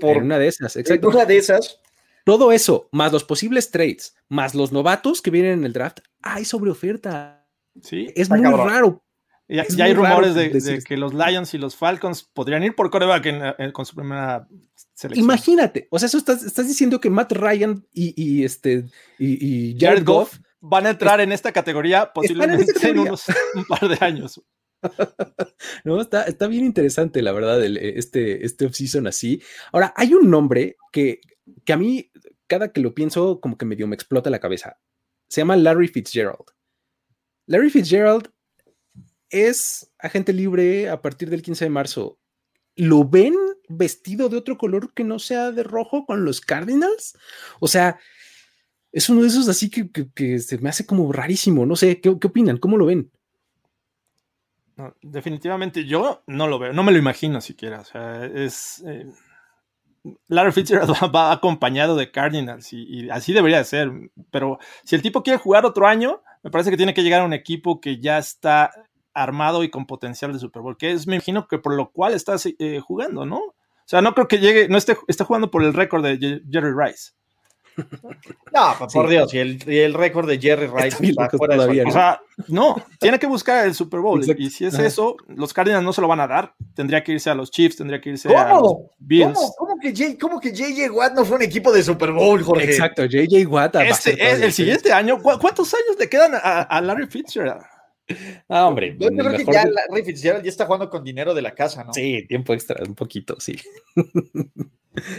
Por, en una de esas, exacto. En una de esas. Todo eso, más los posibles trades, más los novatos que vienen en el draft, hay sobre oferta. Sí. Es muy raro ya, hay rumores de, que los Lions y los Falcons podrían ir por coreback con su primera selección. Imagínate, o sea, eso estás, diciendo que Matt Ryan y, este y, Jared, Goff, van a entrar en esta categoría posiblemente [laughs] en, unos un par de años. [laughs] no, está, está bien interesante, la verdad, este, este offseason así. Ahora, hay un nombre que, que a mí, cada que lo pienso, como que medio me explota la cabeza. Se llama Larry Fitzgerald. Larry Fitzgerald es agente libre a partir del 15 de marzo. ¿Lo ven vestido de otro color que no sea de rojo con los Cardinals? O sea, es uno de esos así que, se me hace como rarísimo. No sé, ¿qué, opinan? ¿Cómo lo ven? definitivamente yo no lo veo, no me lo imagino siquiera. O sea, es. Eh, Larry Fitzgerald [laughs] va, acompañado de Cardinals y, así debería de ser. Pero si el tipo quiere jugar otro año, me parece que tiene que llegar a un equipo que ya está armado y con potencial de Super Bowl, que es, me imagino que por lo cual está eh, jugando, ¿no? O sea, no creo que llegue, no esté, está jugando por el récord de Jerry Rice. No, por Dios, y el, récord de Jerry Rice está fuera todavía, ¿no? O sea, no, tiene que buscar el Super Bowl. Y si es eso, los Cardinals no se lo van a dar. Tendría que irse a los Chiefs, tendría que irse a los Bills. ¿Cómo, ¿Cómo, que J, ¿Cómo que JJ Watt no fue un equipo de Super Bowl, Jorge? Exacto, JJ Watt. Este, el siguiente año, ¿cuántos años le quedan a, a Larry Fitzgerald? Ah, hombre. Yo, creo que ya de... Larry Fitzgerald ya está jugando con dinero de la casa, ¿no? Sí, tiempo extra, un poquito, sí.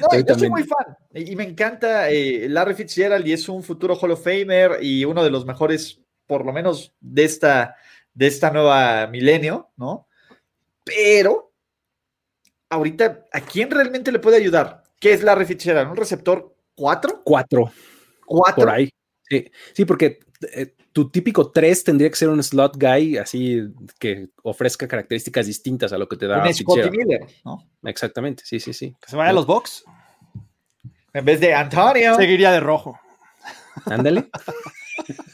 No, yo, soy muy fan y me encanta eh, Larry Fitzgerald y es un futuro Hall of Famer y uno de los mejores, por lo menos de esta, de esta nueva milenio, ¿no? Pero ahorita, ¿a quién realmente le puede ayudar? ¿Qué es Larry Fitzgerald? ¿Un receptor 4? 4. 4. Por ahí. Sí, sí porque eh, tu típico 3 tendría que ser un slot guy así que ofrezca características distintas a lo que te da un Scotty Miller, ¿no? Exactamente, sí, sí, sí. Que se vaya a los box. En vez de Antonio. Seguiría de rojo. Ándale. [laughs]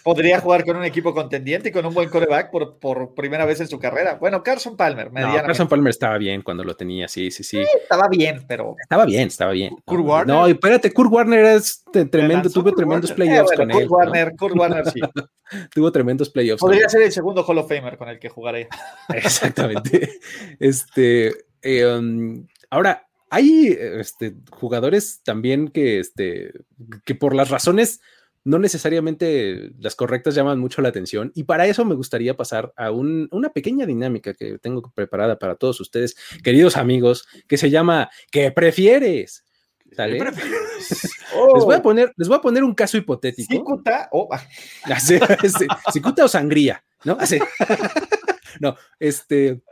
Podría jugar con un equipo contendiente y con un buen coreback por, por primera vez en su carrera. Bueno, Carson Palmer. No, Carson Palmer estaba bien cuando lo tenía, sí, sí, sí. estaba bien, pero. Estaba bien, estaba bien. Kurt Warner. No, espérate, Kurt Warner es tremendo, tuvo tremendos playoffs eh, con Kurt él. Warner, ¿no? Kurt Warner, sí. [laughs] tuvo tremendos playoffs. Podría ser el segundo Hall of Famer con el que jugaré. [laughs] Exactamente. Este. Eh, um, ahora, hay este, jugadores también que, este, que por las razones no necesariamente las correctas llaman mucho la atención y para eso me gustaría pasar a un, una pequeña dinámica que tengo preparada para todos ustedes, queridos amigos, que se llama ¿Qué prefieres? ¿Sale? ¿Qué prefieres? [laughs] Oh. Les, voy a poner, les voy a poner un caso hipotético. ¿Cicuta o, ¿Cicuta o sangría? ¿No? Así. [laughs] no, este,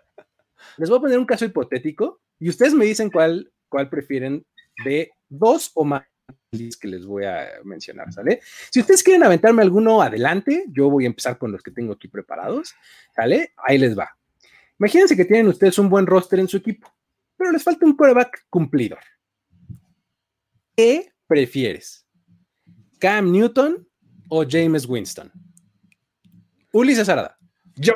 les voy a poner un caso hipotético y ustedes me dicen cuál, cuál prefieren de dos o más que les voy a mencionar, ¿sale? Si ustedes quieren aventarme alguno adelante, yo voy a empezar con los que tengo aquí preparados, ¿sale? Ahí les va. Imagínense que tienen ustedes un buen roster en su equipo, pero les falta un quarterback cumplidor. ¿Qué prefieres? ¿Cam Newton o James Winston? Ulises Arada.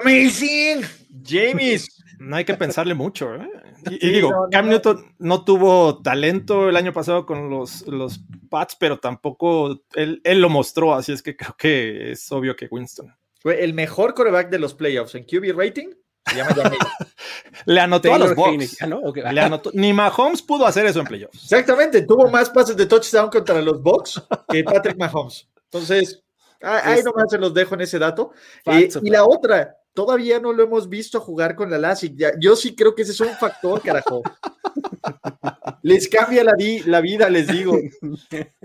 Amazing, James. No hay que pensarle mucho, ¿eh? Y, y digo, no, Cam no. Newton no tuvo talento el año pasado con los, los Pats, pero tampoco él, él, lo mostró, así es que creo que es obvio que Winston. Fue el mejor coreback de los playoffs en QB rating. Se llama [laughs] Le anotó Taylor a los Bucks. ¿no? Okay. Le anotó. Ni Mahomes pudo hacer eso en playoffs. Exactamente, tuvo más pases de touchdown contra los Bucks que Patrick Mahomes. Entonces, ahí nomás se los dejo en ese dato. Eh, y la otra, todavía no lo hemos visto jugar con la LASIK. Yo sí creo que ese es un factor, carajo. [laughs] les cambia la, di la, vida, les digo.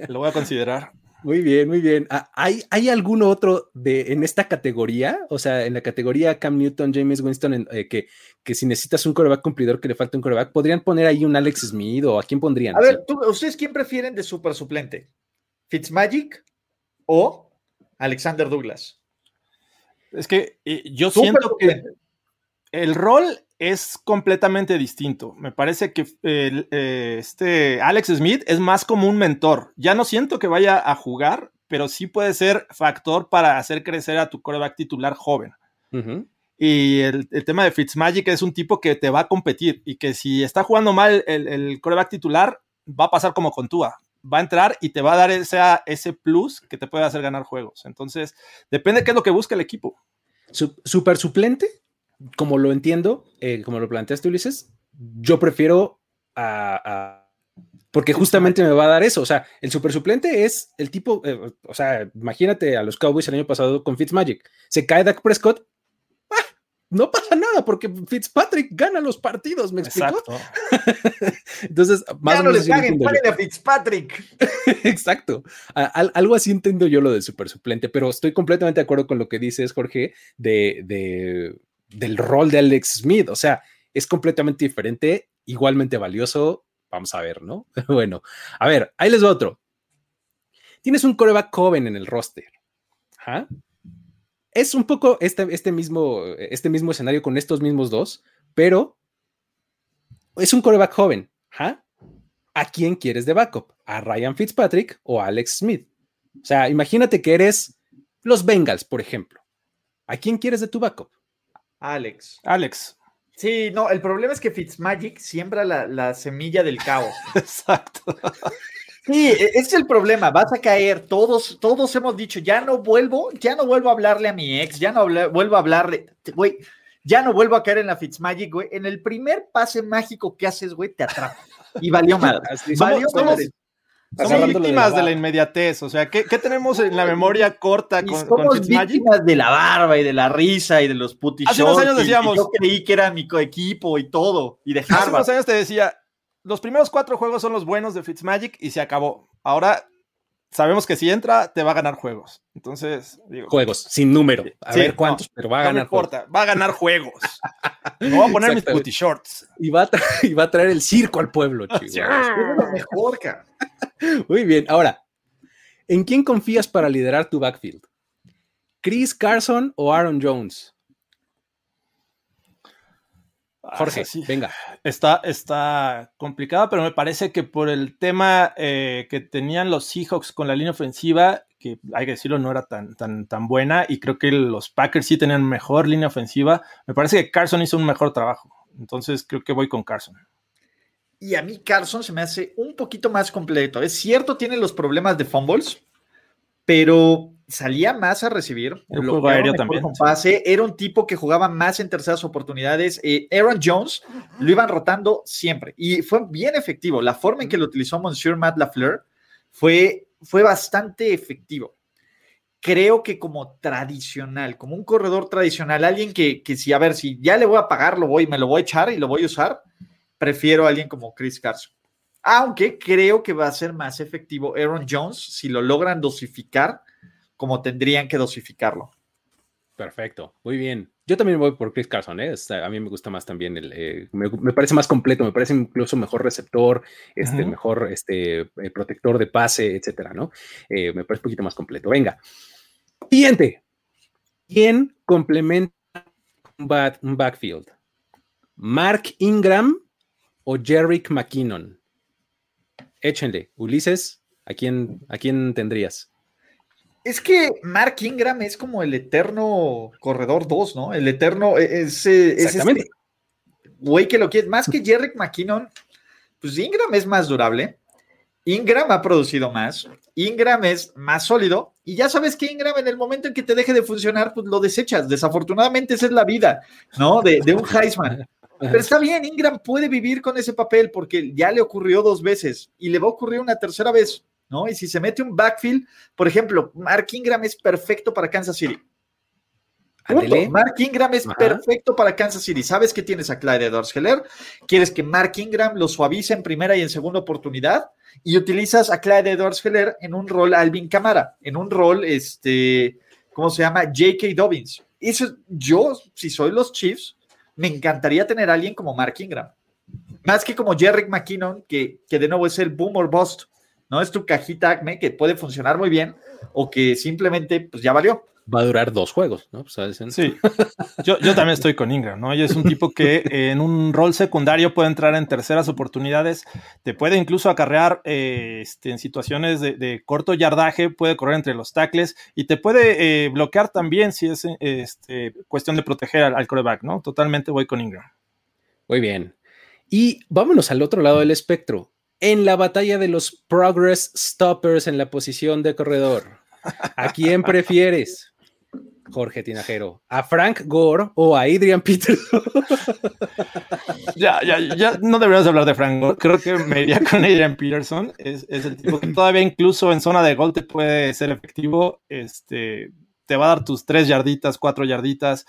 Lo voy a considerar. Muy bien, muy bien. Ah, ¿Hay, ¿Hay algún otro de, en esta categoría? O sea, en la categoría Cam Newton, James Winston, en, eh, que, que si necesitas un coreback cumplidor que le falta un coreback, ¿podrían poner ahí un Alex Smith o a quién pondrían? A ver, ¿tú, ¿ustedes quién prefieren de super suplente? ¿Fitzmagic o Alexander Douglas? Es que eh, yo siento que el rol es completamente distinto. Me parece que eh, eh, este Alex Smith es más como un mentor. Ya no siento que vaya a jugar, pero sí puede ser factor para hacer crecer a tu coreback titular joven. Uh -huh. Y el, el, tema de Fitzmagic es un tipo que te va a competir y que si está jugando mal el, el coreback titular, va a pasar como con Tua va a entrar y te va a dar ese, ese plus que te puede hacer ganar juegos. Entonces, depende de qué es lo que busca el equipo. Super suplente, como lo entiendo, eh, como lo planteaste, Ulises, yo prefiero a, porque justamente me va a dar eso. O sea, el super suplente es el tipo, eh, o sea, imagínate a los Cowboys el año pasado con Fitzmagic. Se cae Dak Prescott, no pasa nada porque Fitzpatrick gana los partidos, ¿me explico? [laughs] Entonces, más ya no les paguen, paguen a Fitzpatrick. [laughs] Exacto. A, a, algo así entiendo yo lo del super suplente, pero estoy completamente de acuerdo con lo que dices, Jorge, de, de, del rol de Alex Smith. O sea, es completamente diferente, igualmente valioso. Vamos a ver, ¿no? [laughs] bueno, a ver, ahí les va otro. Tienes un coreback joven en el roster. ¿Ah? Es un poco este, este, mismo, este mismo escenario con estos mismos dos, pero es un coreback joven. ¿A quién quieres de backup? ¿A Ryan Fitzpatrick o a Alex Smith? O sea, imagínate que eres los Bengals, por ejemplo. ¿A quién quieres de tu backup? Alex. Alex. Sí, no, el problema es que Fitzmagic siembra la, la semilla del caos. [laughs] Exacto. [laughs] Sí, ese es el problema, vas a caer, todos, todos hemos dicho, ya no vuelvo, ya no vuelvo a hablarle a mi ex, ya no vuelvo a hablarle, güey, ya no vuelvo a caer en la Fitzmagic, güey, en el primer pase mágico que haces, güey, te atrapa. Y valió [laughs] madre. Valió somos, madre. Somos víctimas de la, inmediatez, o sea, ¿qué, tenemos en la memoria corta con, somos víctimas de la barba y de la risa y de los putis Hace unos años decíamos... yo creí que era mi equipo y todo, y de Hace unos años te decía, los primeros cuatro juegos son los buenos de Fitzmagic y se acabó. Ahora sabemos que si entra, te va a ganar juegos. Entonces, digo. Juegos, sin número. A ver cuántos, pero va a ganar. No importa, va a ganar juegos. [laughs] Me voy a poner mis putty shorts. Y va, a [laughs] y va a traer el circo al pueblo, [laughs] chicos. lo mejor, Muy bien. Ahora, ¿en quién confías para liderar tu backfield? ¿Chris Carson o Aaron Jones? Jorge, sí. venga. Está, está complicado, pero me parece que por el tema eh, que tenían los Seahawks con la línea ofensiva, que hay que decirlo, no era tan, tan, tan buena, y creo que los Packers sí tenían mejor línea ofensiva, me parece que Carson hizo un mejor trabajo. Entonces creo que voy con Carson. Y a mí Carson se me hace un poquito más completo. Es cierto, tiene los problemas de fumbles, pero salía más a recibir. El juego aéreo también. Pase. Era un tipo que jugaba más en terceras oportunidades. Eh, Aaron Jones lo iban rotando siempre y fue bien efectivo. La forma en que lo utilizó Monsieur Matt LaFleur fue, fue bastante efectivo. Creo que como tradicional, como un corredor tradicional, alguien que, que si, a ver, si ya le voy a pagar, lo voy, me lo voy a echar y lo voy a usar, prefiero a alguien como Chris Carson. Aunque creo que va a ser más efectivo Aaron Jones si lo logran dosificar como tendrían que dosificarlo. Perfecto, muy bien. Yo también voy por Chris Carson, ¿eh? a mí me gusta más también, el, eh, me, parece más completo, me parece incluso mejor receptor, este, mejor este, eh, protector de pase, etcétera, ¿no? Eh, me parece un poquito más completo. Venga. Siguiente. ¿Quién complementa un, un backfield? ¿Mark Ingram o Jerick McKinnon? Échenle. Ulises, ¿a quién, ¿a quién tendrías? Es que Mark Ingram es como el eterno corredor 2, ¿no? El eterno e, es, es este güey que lo quiere. Más que Jerry McKinnon, pues Ingram es más durable. Ingram ha producido más. Ingram es más sólido. Y ya sabes que Ingram, en el momento en que te deje de funcionar, pues lo desechas. Desafortunadamente, esa es la vida, ¿no? De, de un Heisman. Pero está bien, Ingram puede vivir con ese papel porque ya le ocurrió dos veces y le va a ocurrir una tercera vez. ¿No? Y si se mete un backfield, por ejemplo, Mark Ingram es perfecto para Kansas City. Mark Ingram es perfecto para Kansas City. Sabes que tienes a Clyde Edwards Heller. Quieres que Mark Ingram lo suavice en primera y en segunda oportunidad. Y utilizas a Clyde Edwards Heller en un rol Alvin Camara, en un rol, este, ¿cómo se llama? J.K. Dobbins. Eso, yo, si soy los Chiefs, me encantaría tener a alguien como Mark Ingram. Más que como Jerry McKinnon, que, que de nuevo es el boom or bust. ¿No? Es tu cajita Acme que puede funcionar muy bien o que simplemente pues ya valió. Va a durar dos juegos, ¿no? Pues, sí, yo, también estoy con Ingram, ¿no? Y es un tipo que en un rol secundario puede entrar en terceras oportunidades, te puede incluso acarrear eh, este, en situaciones de, corto yardaje, puede correr entre los tackles y te puede eh, bloquear también si es este, cuestión de proteger al, al coreback, ¿no? Totalmente voy con Ingram. Muy bien. Y vámonos al otro lado del espectro en la batalla de los Progress Stoppers en la posición de corredor. ¿A quién prefieres? Jorge Tinajero, ¿a Frank Gore o a Adrian Peterson? ya, ya, ya no deberías hablar de Frank Gore. Creo que me iría con Adrian Peterson. Es, el tipo que todavía incluso en zona de gol te puede ser efectivo. Este, te va a dar tus tres yarditas, cuatro yarditas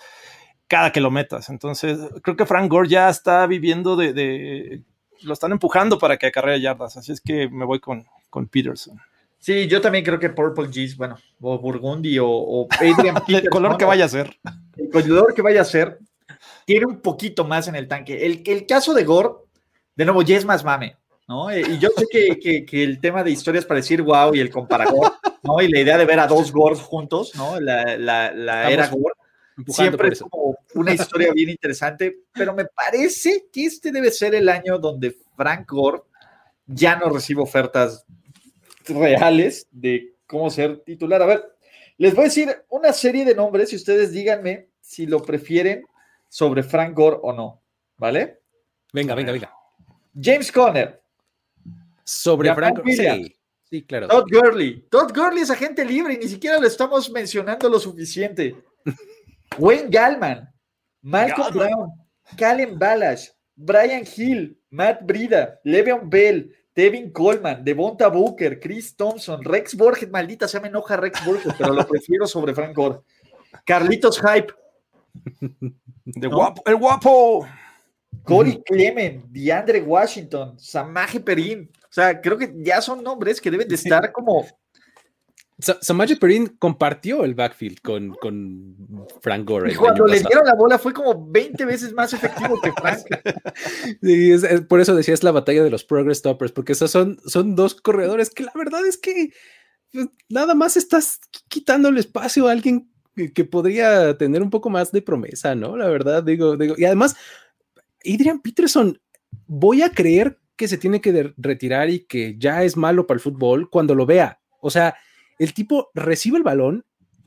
cada que lo metas. Entonces, creo que Frank Gore ya está viviendo de lo están empujando para que acarrea yardas, así es que me voy con, con Peterson. Sí, yo también creo que Purple G's, bueno, o Burgundy o, Adrian [laughs] El color que vaya a ser. El color que vaya a ser tiene un poquito más en el tanque. El, el caso de Gore, de nuevo, ya es más mame, ¿no? Eh, y yo sé que, que, el tema de historias para decir wow y el comparador, ¿no? Y la idea de ver a dos Gores juntos, ¿no? La, la, la era Gore Siempre es como una historia bien interesante, pero me parece que este debe ser el año donde Frank Gore ya no recibe ofertas reales de cómo ser titular. A ver, les voy a decir una serie de nombres y ustedes díganme si lo prefieren sobre Frank Gore o no, ¿vale? Venga, venga, venga. James Conner. Sobre Frank Gore. Sí, claro. Todd Gurley. Todd Gurley es agente libre y ni siquiera lo estamos mencionando lo suficiente. Wayne Gallman, Malcolm Brown, Callum Balash, Brian Hill, Matt Brida, Le'Veon Bell, Tevin Coleman, Devonta Booker, Chris Thompson, Rex Borges, maldita sea, me enoja Rex Borges, pero lo prefiero sobre Frank Gore. Carlitos Hype. De guapo, el guapo. Corey Clement, DeAndre Washington, Samaje Perín. O sea, creo que ya son nombres que deben de estar como Samaje Perrin compartió el backfield con, con Frank Gore. Y cuando le dieron la bola fue como 20 veces más efectivo que Frank. [laughs] sí, por eso decía es la batalla de los Progress Stoppers, porque esos son, son dos corredores que la verdad es que pues, nada más estás quitando el espacio a alguien que, podría tener un poco más de promesa, ¿no? La verdad, digo, digo, y además, Adrian Peterson, voy a creer que se tiene que retirar y que ya es malo para el fútbol cuando lo vea. O sea, el tipo recibe el balón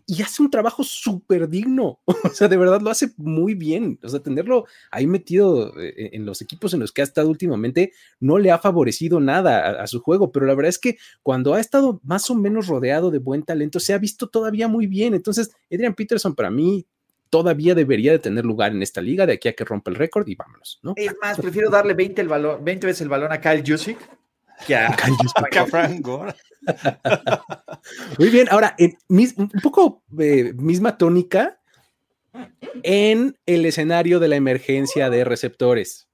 y hace un trabajo súper digno. [laughs] O sea, de verdad lo hace muy bien. O sea, tenerlo ahí metido eh, en los equipos en los que ha estado últimamente no le ha favorecido nada a, su juego, pero la verdad es que cuando ha estado más o menos rodeado de buen talento, se ha visto todavía muy bien. Entonces, Adrian Peterson para mí todavía debería de tener lugar en esta liga de aquí a que rompa el récord y vámonos, ¿no? Es más, prefiero darle 20, el balón, 20 veces el balón a Kyle Jusic que a, [laughs] Frank Gore. Muy bien, ahora, un poco eh, misma tónica en el escenario de la emergencia de receptores.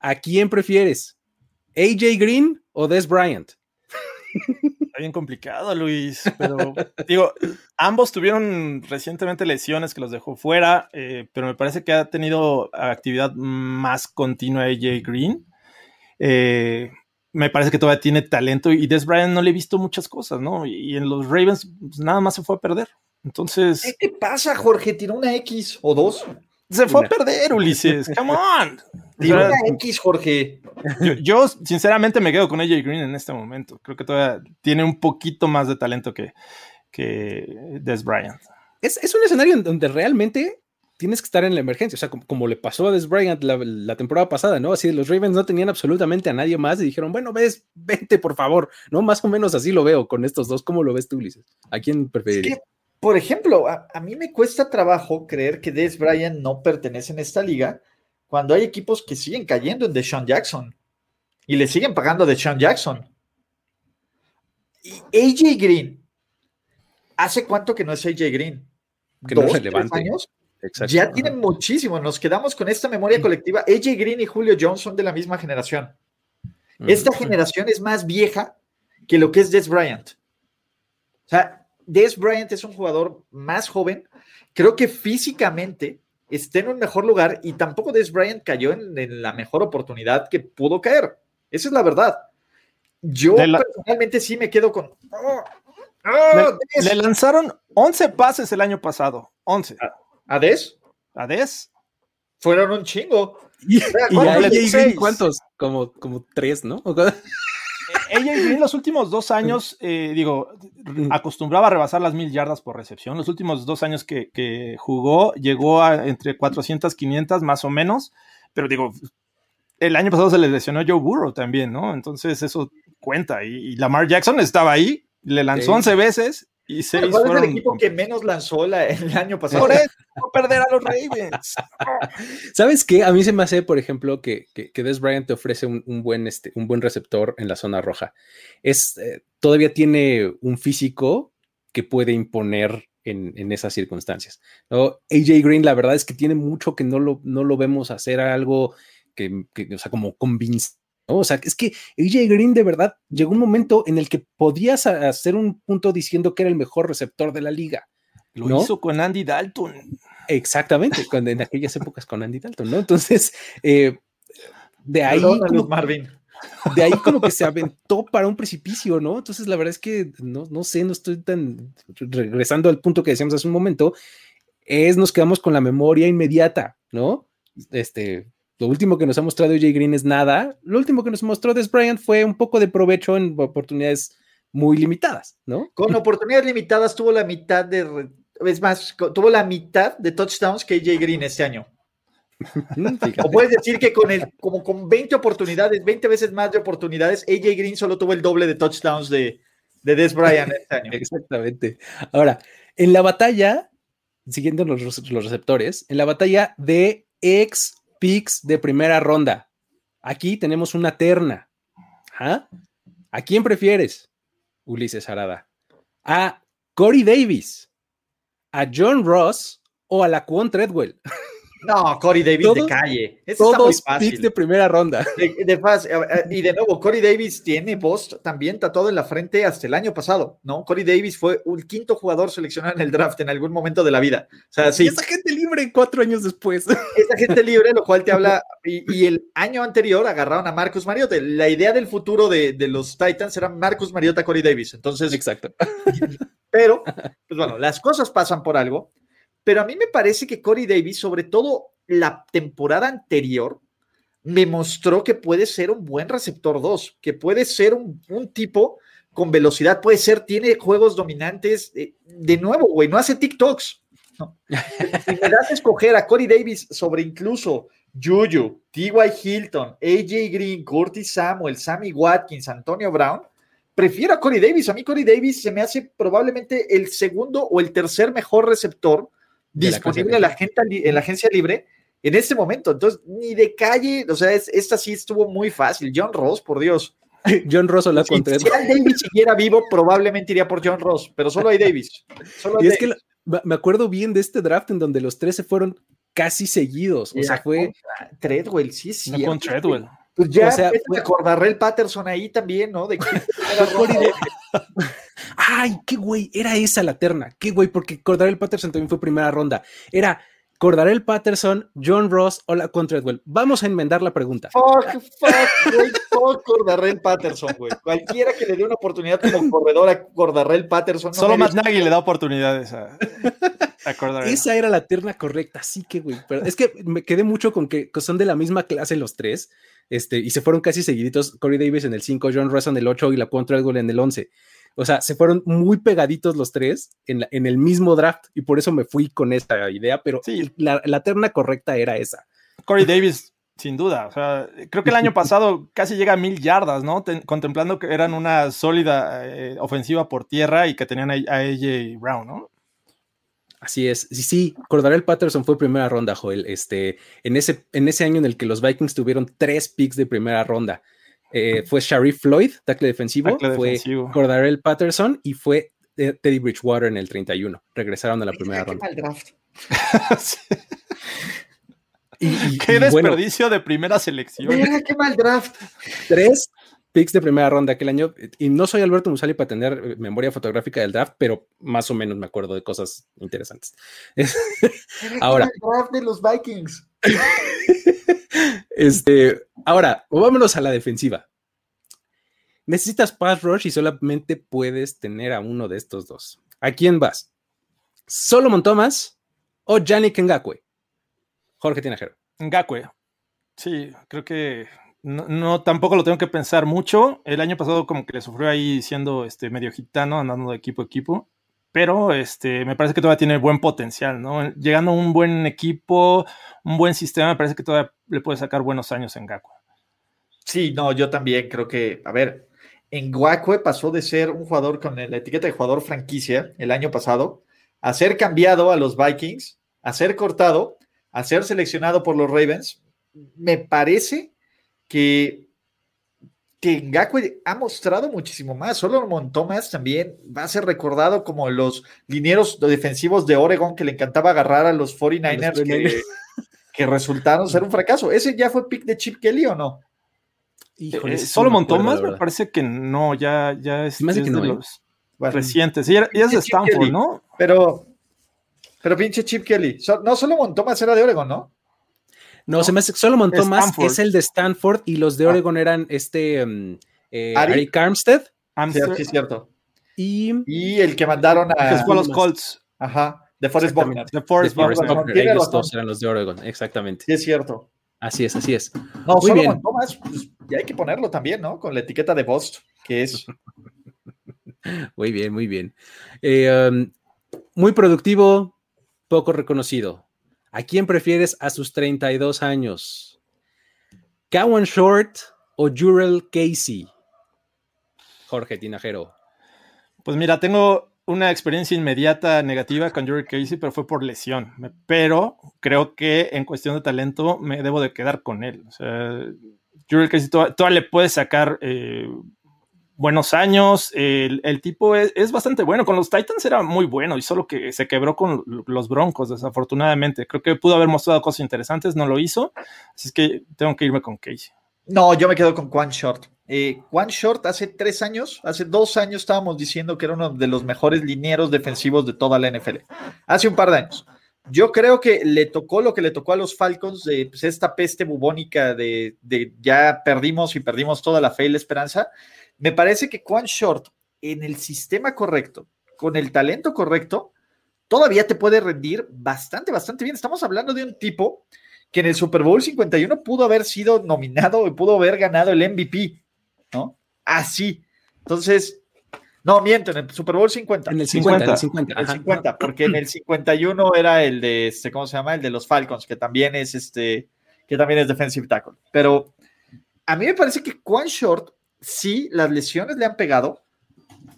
¿A quién prefieres? ¿AJ Green o Des Bryant? Está bien complicado, Luis, pero digo, ambos tuvieron recientemente lesiones que los dejó fuera, eh, pero me parece que ha tenido actividad más continua AJ Green. Eh, me parece que todavía tiene talento y Des Bryant no le he visto muchas cosas, ¿no? Y en los Ravens pues, nada más se fue a perder. Entonces. ¿Qué pasa, Jorge? ¿Tiró una X o dos? Se fue a perder, Ulises. [laughs] Come on. Tiró una X, Jorge. Yo, sinceramente me quedo con AJ Green en este momento. Creo que todavía tiene un poquito más de talento que, que Des Bryant. Es, es un escenario en donde realmente tienes que estar en la emergencia, o sea, como, le pasó a Des Bryant la, temporada pasada, ¿no? Así los Ravens no tenían absolutamente a nadie más y dijeron, bueno, ves, vente por favor, ¿no? Más o menos así lo veo con estos dos. ¿Cómo lo ves tú, Ulises? ¿A quién preferirías? por ejemplo, a, mí me cuesta trabajo creer que Des Bryant no pertenece en esta liga cuando hay equipos que siguen cayendo en Deshaun Jackson y le siguen pagando a Deshaun Jackson. Y AJ Green, ¿hace cuánto que no es AJ Green? Que no es relevante. años? Ya tienen muchísimo. Nos quedamos con esta memoria colectiva. AJ Green y Julio Jones son de la misma generación. Esta generación es más vieja que lo que es Des Bryant. O sea, Des Bryant es un jugador más joven. Creo que físicamente está en un mejor lugar y tampoco Des Bryant cayó en, la mejor oportunidad que pudo caer. Esa es la verdad. Yo personalmente sí me quedo con. Oh, oh, le, lanzaron 11 pases el año pasado. 11. ¿Ades? ¿Ades? Fueron un chingo. ¿Y, cuántos? Como, como tres, ¿no? [laughs] Ella en los últimos dos años, eh, digo, acostumbraba a rebasar las mil yardas por recepción. Los últimos dos años que, jugó, llegó a entre 400, 500 más o menos. Pero digo, el año pasado se le lesionó Joe Burrow también, ¿no? Entonces eso cuenta. Y, Lamar Jackson estaba ahí, le lanzó 11 veces y seis ¿Cuál es el equipo que menos lanzó el año pasado? Por eso, perder a los Ravens. [laughs] ¿Sabes qué? A mí se me hace, por ejemplo, que, que, Des Bryant te ofrece un, buen, este, un buen receptor en la zona roja. Es, eh, todavía tiene un físico que puede imponer en, esas circunstancias. ¿no? AJ Green, la verdad es que tiene mucho que no lo, no lo vemos hacer algo que, que o sea, como convincente o sea, es que AJ Green de verdad llegó un momento en el que podías hacer un punto diciendo que era el mejor receptor de la liga. Lo hizo con Andy Dalton. Exactamente, cuando, en aquellas épocas con Andy Dalton, ¿no? Entonces, eh, de ahí. Como, Marvin. De ahí como que se aventó para un precipicio, ¿no? Entonces, la verdad es que no, no sé, no estoy tan. Regresando al punto que decíamos hace un momento, es nos quedamos con la memoria inmediata, ¿no? Este, lo último que nos ha mostrado AJ Green es nada. Lo último que nos mostró Des Bryant fue un poco de provecho en oportunidades muy limitadas, ¿no? Con [laughs] oportunidades limitadas tuvo la mitad de, es más, tuvo la mitad de touchdowns que AJ Green este año. o puedes decir que con el, como con 20 oportunidades, 20 veces más de oportunidades, AJ Green solo tuvo el doble de touchdowns de, de Des Bryant este año. [laughs] Exactamente. Ahora, en la batalla, siguiendo los, los receptores, en la batalla de ex picks de primera ronda. Aquí tenemos una terna. ¿A quién prefieres, Ulises Arada? ¿A Corey Davis, a John Ross o a la Treadwell? [laughs] No, Corey Davis de calle. Eso todos está muy de primera ronda. y de nuevo, Corey Davis tiene post también tatuado en la frente hasta el año pasado, ¿no? Corey Davis fue un quinto jugador seleccionado en el draft en algún momento de la vida. O sea, sí. Y esa gente libre cuatro años después. [laughs] Esa gente libre, lo cual te habla. [laughs] Y, el año anterior agarraron a Marcus Mariota. La idea del futuro de, de los Titans era Marcus Mariota, Corey Davis. Entonces. Exacto. [laughs] Pero, pues bueno, las cosas pasan por algo. Pero a mí me parece que Corey Davis, sobre todo la temporada anterior, me mostró que puede ser un buen receptor 2, que puede ser un, tipo con velocidad, puede ser, tiene juegos dominantes. Eh, de, nuevo, güey, no hace TikToks. [laughs] si me das a escoger a Corey Davis sobre incluso Juju, T.Y. Hilton, AJ Green, Curtis Samuel, Sammy Watkins, Antonio Brown, prefiero a Corey Davis. A mí Corey Davis se me hace probablemente el segundo o el tercer mejor receptor disponible en la, en la agencia libre en este momento. Entonces, ni de calle, o sea, esta sí estuvo muy fácil. John Ross, por Dios. [laughs] John Ross o la si, si Davis siguiera vivo, probablemente iría por John Ross, pero solo hay Davis. y es que me acuerdo bien de este draft en donde los tres se fueron casi seguidos. O sea, fue. Treadwell, sí, sí. No con Treadwell. Pues ya o sea, fue... Patterson ahí también, ¿no? De [laughs] Ay, qué güey, era esa la terna. Qué güey, porque Cordarel Patterson también fue primera ronda. Era Cordarel Patterson, John Ross o la Treadwell. Vamos a enmendar la pregunta. Fuck, fuck, güey, fuck Cordarel Patterson, güey. Cualquiera que le dé una oportunidad como corredor a Cordarel Patterson. Solo Matt Nagy le da oportunidades a, Esa era la terna correcta, sí que, güey. Pero es que me quedé mucho con que son de la misma clase los tres este, y se fueron casi seguiditos, Corey Davis en el 5, John Ross en el 8 y la Treadwell en el 11. O sea, se fueron muy pegaditos los tres en, en, el mismo draft y por eso me fui con esta idea, pero sí. la, la terna correcta era esa. Corey Davis, sin duda. O sea, creo que el año [laughs] pasado casi llega a mil yardas, ¿no? contemplando que eran una sólida eh, ofensiva por tierra y que tenían a, a AJ Brown, ¿no? Así es. Sí, sí, Cordarel Patterson fue primera ronda, Joel. Este, en, ese, en ese año en el que los Vikings tuvieron tres picks de primera ronda. Eh, fue Sharif Floyd, tackle defensivo, fue Cordarel Patterson y fue eh, Teddy Bridgewater en el 31. Regresaron a la primera ronda. Qué mal draft. [laughs] y, qué desperdicio de primera selección. qué mal draft. Tres picks de primera ronda aquel año. Y no soy Alberto Musali para tener eh, memoria fotográfica del draft, pero más o menos me acuerdo de cosas interesantes. [laughs] ahora. El draft de los Vikings. [laughs] este, ahora, vámonos a la defensiva. Necesitas pass rush y solamente puedes tener a uno de estos dos. ¿A quién vas? ¿Solomon Thomas o Yannick Ngakwe? Jorge Tinajero. Ngakwe. Sí, creo que no, tampoco lo tengo que pensar mucho. El año pasado como que le sufrió ahí siendo este medio gitano, andando de equipo a equipo. Pero este, me parece que todavía tiene buen potencial, ¿no? Llegando a un buen equipo, un buen sistema, me parece que todavía le puede sacar buenos años en Gakwe. Sí, no, yo también creo que, a ver, en Gakwe pasó de ser un jugador con la etiqueta de jugador franquicia el año pasado, a ser cambiado a los Vikings, a ser cortado, a ser seleccionado por los Ravens. Me parece que, que Ngakwe ha mostrado muchísimo más. Solo Thomas también va a ser recordado como los linieros defensivos de Oregon que le encantaba agarrar a los 49ers que, resultaron ser un fracaso. ¿Ese ya fue pick de Chip Kelly o no? Híjole, eh, Solomon Thomas me parece que no, ya, ya es, de los recientes. Y, es de Stanford, ¿no? Pero, pero pinche Chip Kelly. no, Solomon Thomas era de Oregon, ¿no? No, se me hace Solomon Thomas es el de Stanford y los de ah. Oregon eran este um, eh, Ari Armstead. Sí, cierto. Y, y, el que mandaron a los Colts. Ajá, de Forest Buckner. De Forest Buckner. Ellos dos eran los de Oregon, exactamente. Sí, es cierto. Así es, así es. No, muy Solomon bien. Thomas, pues, ya hay que ponerlo también, ¿no? Con la etiqueta de Bost, que es. [laughs] muy bien, muy bien. Eh, um, muy productivo, poco reconocido. ¿A quién prefieres a sus 32 años? ¿Cowan Short o Jurel Casey? Jorge Tinajero. Pues mira, tengo una experiencia inmediata negativa con Jurel Casey, pero fue por lesión. Pero creo que en cuestión de talento me debo de quedar con él. O sea, creo que todavía, le puede sacar eh, buenos años. El, tipo es, bastante bueno. Con los Titans era muy bueno y solo que se quebró con los Broncos, desafortunadamente. Creo que pudo haber mostrado cosas interesantes, no lo hizo. Así es que tengo que irme con Casey. No, yo me quedo con Quan Short. Eh, Quan Short hace tres años, hace dos años estábamos diciendo que era uno de los mejores linieros defensivos de toda la NFL. Hace un par de años. Yo creo que le tocó lo que le tocó a los Falcons de pues, esta peste bubónica de, de, ya perdimos y perdimos toda la fe y la esperanza. Me parece que Quan Short, en el sistema correcto, con el talento correcto, todavía te puede rendir bastante, bastante bien. Estamos hablando de un tipo que en el Super Bowl 51 pudo haber sido nominado y pudo haber ganado el MVP, ¿no? Así. Entonces, no, miento, en el Super Bowl 50. En el 50, en el 50. El 50 porque en el 51 era el de, este, ¿cómo se llama? El de los Falcons, que también es este, que también es defensive tackle. Pero a mí me parece que Quan Short, sí, las lesiones le han pegado,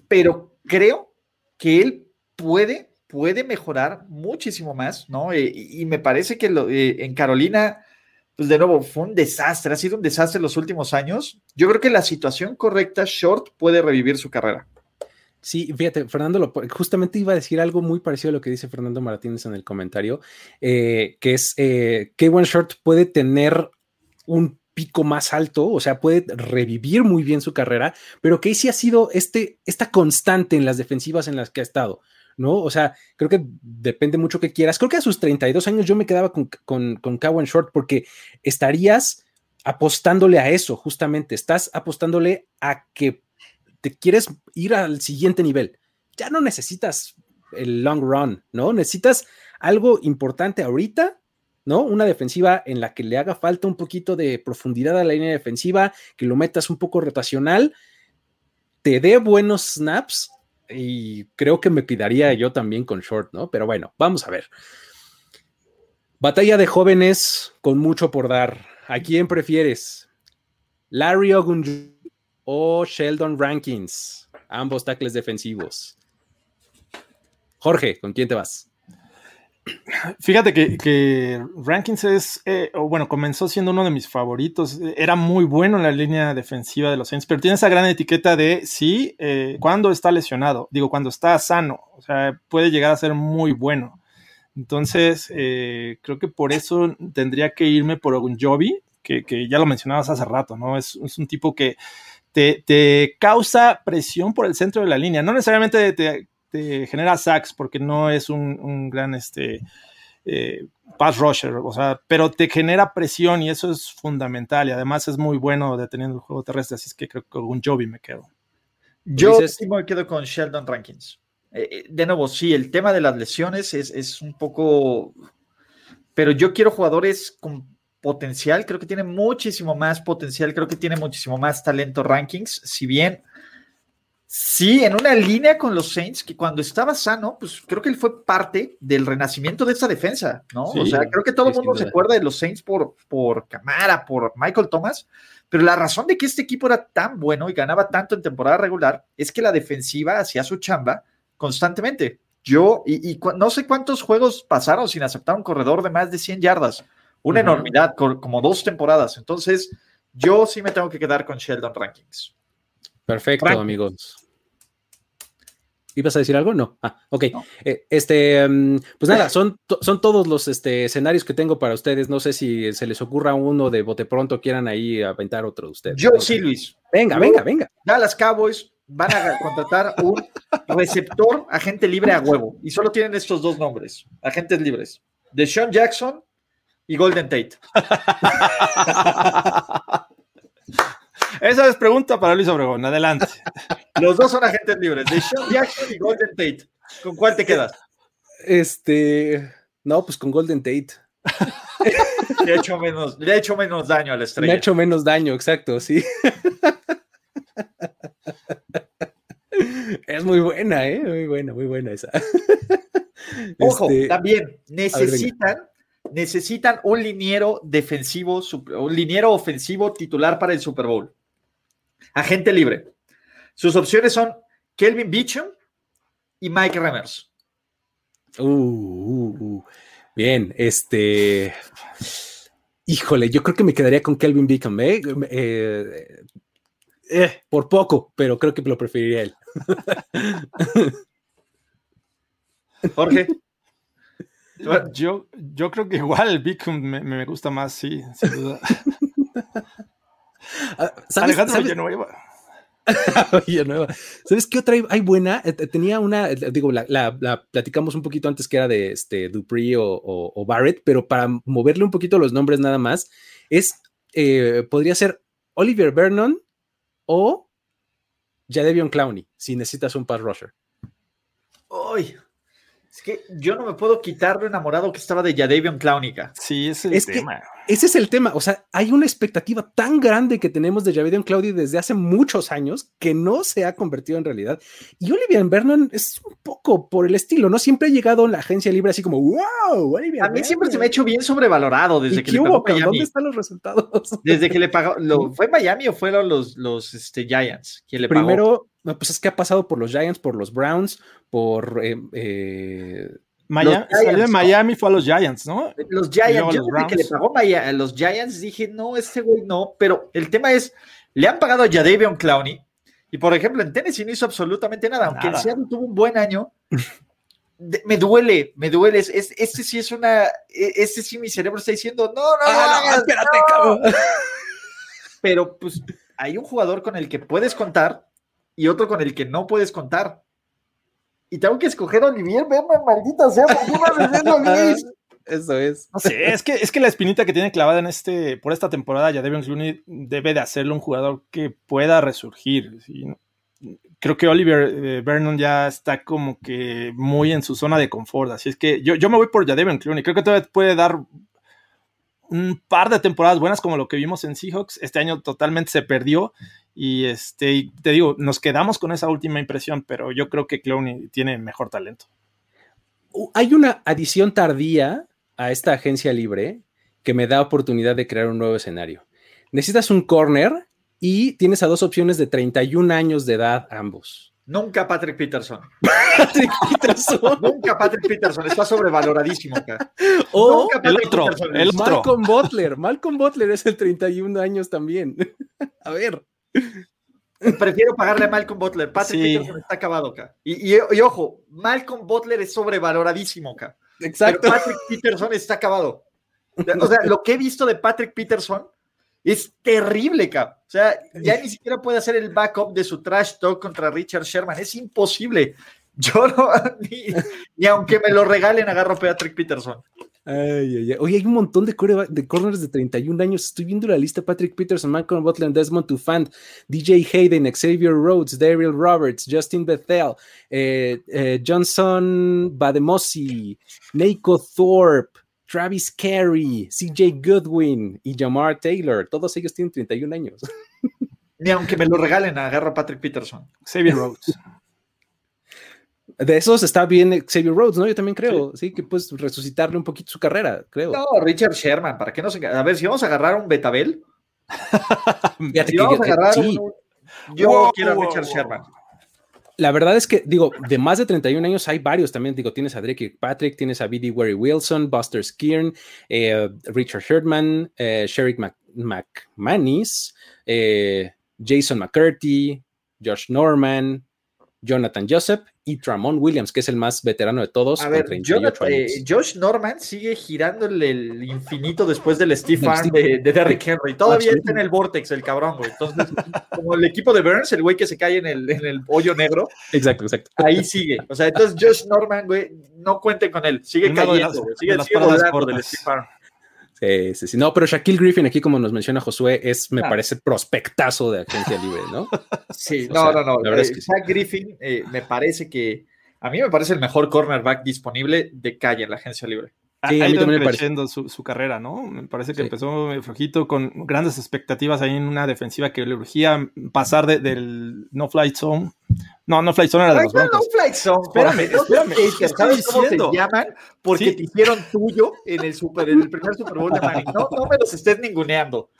pero creo que él puede puede mejorar muchísimo más, ¿no? Eh, y, me parece que eh, en Carolina, pues de nuevo, fue un desastre, ha sido un desastre los últimos años. Yo creo que la situación correcta, Short puede revivir su carrera. Sí, fíjate, Fernando, justamente iba a decir algo muy parecido a lo que dice Fernando Martínez en el comentario, eh, que es que One Short puede tener un pico más alto, o sea, puede revivir muy bien su carrera, pero Casey ha sido este, esta constante en las defensivas en las que ha estado. ¿no? O sea, creo que depende mucho que quieras. Creo que a sus 32 años yo me quedaba con, con, con Cowan Short porque estarías apostándole a eso, justamente. Estás apostándole a que te quieres ir al siguiente nivel. Ya no necesitas el long run, ¿no? Necesitas algo importante ahorita, ¿no? Una defensiva en la que le haga falta un poquito de profundidad a la línea defensiva, que lo metas un poco rotacional, te dé buenos snaps y creo que me quedaría yo también con Short, ¿no? Pero bueno, vamos a ver. Batalla de jóvenes con mucho por dar. ¿A quién prefieres? Larry Ogunju o Sheldon Rankins, ambos tackles defensivos. Jorge, ¿con quién te vas? Fíjate que, Rankins es, eh, bueno, comenzó siendo uno de mis favoritos. Era muy bueno en la línea defensiva de los Saints, pero tiene esa gran etiqueta de sí, eh, cuando está lesionado, digo, cuando está sano, o sea, puede llegar a ser muy bueno. Entonces, eh, creo que por eso tendría que irme por un que, que ya lo mencionabas hace rato, ¿no? Es, un tipo que te, te, causa presión por el centro de la línea, no necesariamente te, este, genera sacks porque no es un, gran este, eh, pass rusher, o sea, pero te genera presión y eso es fundamental y además es muy bueno deteniendo el juego terrestre, así es que creo que con un Joby me quedo. Yo me quedo con Sheldon Rankins. Eh, eh, de nuevo, sí, el tema de las lesiones es, es un poco, pero yo quiero jugadores con potencial, creo que tiene muchísimo más potencial, creo que tiene muchísimo más talento Rankings, si bien Sí, en una línea con los Saints, que cuando estaba sano, pues creo que él fue parte del renacimiento de esa defensa, ¿no? o sea, creo que todo el mundo se acuerda de los Saints por, por Camara, por Michael Thomas, pero la razón de que este equipo era tan bueno y ganaba tanto en temporada regular es que la defensiva hacía su chamba constantemente. Yo, y, no sé cuántos juegos pasaron sin aceptar un corredor de más de 100 yardas, una enormidad, como dos temporadas. Entonces, yo sí me tengo que quedar con Sheldon Rankings. Perfecto, amigos. ¿Ibas a decir algo? No. Ah, ok. Eh, este, mm, pues nada, son, son todos los este, escenarios que tengo para ustedes. No sé si se les ocurra uno de bote pronto, quieran ahí aventar otro de ustedes. Yo sí, Luis. Venga, venga, venga. Dallas Cowboys van a contratar un receptor agente libre a huevo. Y solo tienen estos dos nombres, agentes libres. De Sean Jackson y Golden Tate. [laughs] Esa es pregunta para Luis Obregón. Adelante. [laughs] Los dos son agentes libres, de Sean Jackson y Golden Tate. ¿Con cuál te quedas? Este. No, pues con Golden Tate. le, ha hecho menos, le ha hecho menos daño a la estrella. Le ha hecho menos daño, exacto, sí. Es muy buena, ¿eh? Muy buena, muy buena esa. Ojo, este, también necesitan necesitan un liniero defensivo, un liniero ofensivo titular para el Super Bowl. Agente libre. Sus opciones son Kelvin Beecham y Mike Remmers. Uh, uh, uh. Bien, este. Híjole, yo creo que me quedaría con Kelvin Beacon, ¿eh? Eh, eh, por poco, pero creo que lo preferiría él. [laughs] Jorge. Yo, yo creo que igual Beacon me, me gusta más, sí, sin duda. [laughs] Ah, Alejandro [laughs] Villanueva. ¿Sabes qué otra hay buena? Eh, tenía una, eh, digo, la, platicamos un poquito antes que era de este Dupree o, Barrett, pero para moverle un poquito los nombres nada más, es, eh, podría ser Oliver Vernon o Jadevion Clowney, si necesitas un pass rusher. Uy, es que yo no me puedo quitar lo enamorado que estaba de Jadavion Clownica. Sí, ese es el tema. Ese es el tema. O sea, hay una expectativa tan grande que tenemos de Jadavion Cloudy desde hace muchos años que no se ha convertido en realidad. Y Olivia Vernon es un poco por el estilo, ¿no? Siempre ha llegado en la agencia libre así como, wow, A mí siempre se me ha hecho bien sobrevalorado desde que le pagó Miami. ¿Dónde están los resultados? Desde que le pagó, [laughs] ¿fue Miami o fueron los, los este, Giants? le Primero, pues es que ha pasado por los Giants, por los Browns, por eh, eh, Miami, salió de Miami, fue a los Giants, ¿no? Los Giants, yo desde que le pagó a los Giants dije, no, este güey no, pero el tema es, le han pagado a Jadavion Clowney, y por ejemplo, en Tennessee no hizo absolutamente nada, aunque el Seattle tuvo un buen año, me duele, me duele, es, este sí es una, e, este sí mi cerebro está diciendo, no, no, ah, no, espérate, cabrón. Pero pues hay un jugador con el que puedes contar y otro con el que no puedes contar y tengo que escoger a Olivier Vernon, maldita sea, [laughs] Eso es. No sé, es que, es que la espinita que tiene clavada en este, por esta temporada, ya Devin Clooney debe de hacerlo un jugador que pueda resurgir. Creo que Oliver eh, Vernon ya está como que muy en su zona de confort. Así es que yo, yo me voy por Jadavion Clooney. Creo que todavía puede dar un par de temporadas buenas como lo que vimos en Seahawks. Este año totalmente se perdió y este, te digo, nos quedamos con esa última impresión, pero yo creo que Clowney tiene mejor talento. Hay una adición tardía a esta agencia libre que me da oportunidad de crear un nuevo escenario. Necesitas un corner y tienes a dos opciones de 31 años de edad ambos. Nunca Patrick Peterson. [laughs] Patrick Peterson. Nunca Patrick Peterson. Está sobrevaloradísimo acá. O el otro, el Malcolm Butler. Malcolm Butler es el 31 años también. [laughs] a ver. Prefiero pagarle a Malcolm Butler. Patrick Peterson está acabado acá. Y, ojo, Malcolm Butler es sobrevaloradísimo acá. Exacto. Patrick Peterson está acabado. O sea, lo que he visto de Patrick Peterson es terrible, cap. O sea, ya ni siquiera puede hacer el backup de su trash talk contra Richard Sherman. Es imposible. Yo no, [laughs] ni, aunque me lo regalen, agarro a Patrick Peterson. Oye, hay un montón de, de corners de 31 años. Estoy viendo la lista: Patrick Peterson, Malcolm Butler, Desmond Tufant, DJ Hayden, Xavier Rhodes, Daryl Roberts, Justin Bethel, eh, eh, Johnson Bademosi, Neiko Thorpe, Travis Carey, CJ Goodwin y Jamar Taylor. Todos ellos tienen 31 años. Ni aunque me lo regalen, agarro a Patrick Peterson. Xavier Rhodes. De esos está bien Xavier Rhodes, ¿no? Yo también creo, sí, que puedes resucitarle un poquito su carrera, creo. No, Richard Sherman, ¿para qué no se... A ver, si vamos a agarrar un Betabel. [laughs] si vamos a agarrar un... Yo quiero a Richard Sherman. La verdad es que, digo, de más de 31 años hay varios también. Digo, tienes a Drake Patrick, tienes a B.D. Wary Wilson, Buster Skirn, eh, Richard Sherman, eh, Sherrick McManus, eh, Jason McCurdy, Josh Norman, Jonathan Joseph y Tramon Williams, que es el más veterano de todos. A ver, eh, Josh Norman sigue girándole el infinito después del Steve Arm de, de, Derrick Henry. Todavía está en el vortex el cabrón, güey. Entonces, como el equipo de Burns, el güey que se cae en el, en el hoyo negro. Exacto, exacto. Ahí sigue. O sea, entonces Josh Norman, güey, no cuenten con él. Sigue cayendo, Sigue, sigue volando del Steve Arm. Sí, sí, sí. No, pero Shaquille Griffin, aquí como nos menciona Josué, es, me ah. parece, prospectazo de agencia libre, ¿no? [laughs] Sí, no, no, no. La eh, Griffin eh, me parece que, a mí me parece el mejor cornerback disponible de calle en la agencia libre. Sí, ha ido creciendo su, su, carrera, ¿no? Me parece que empezó flojito con grandes expectativas ahí en una defensiva que le urgía pasar del no flight zone. No, no flight zone era de los Broncos. No flight zone. Espérame, espérame. ¿Sabes cómo se llaman? Porque te hicieron tuyo en el, super, en el primer Super Bowl de Manning. No, no me los estés ninguneando.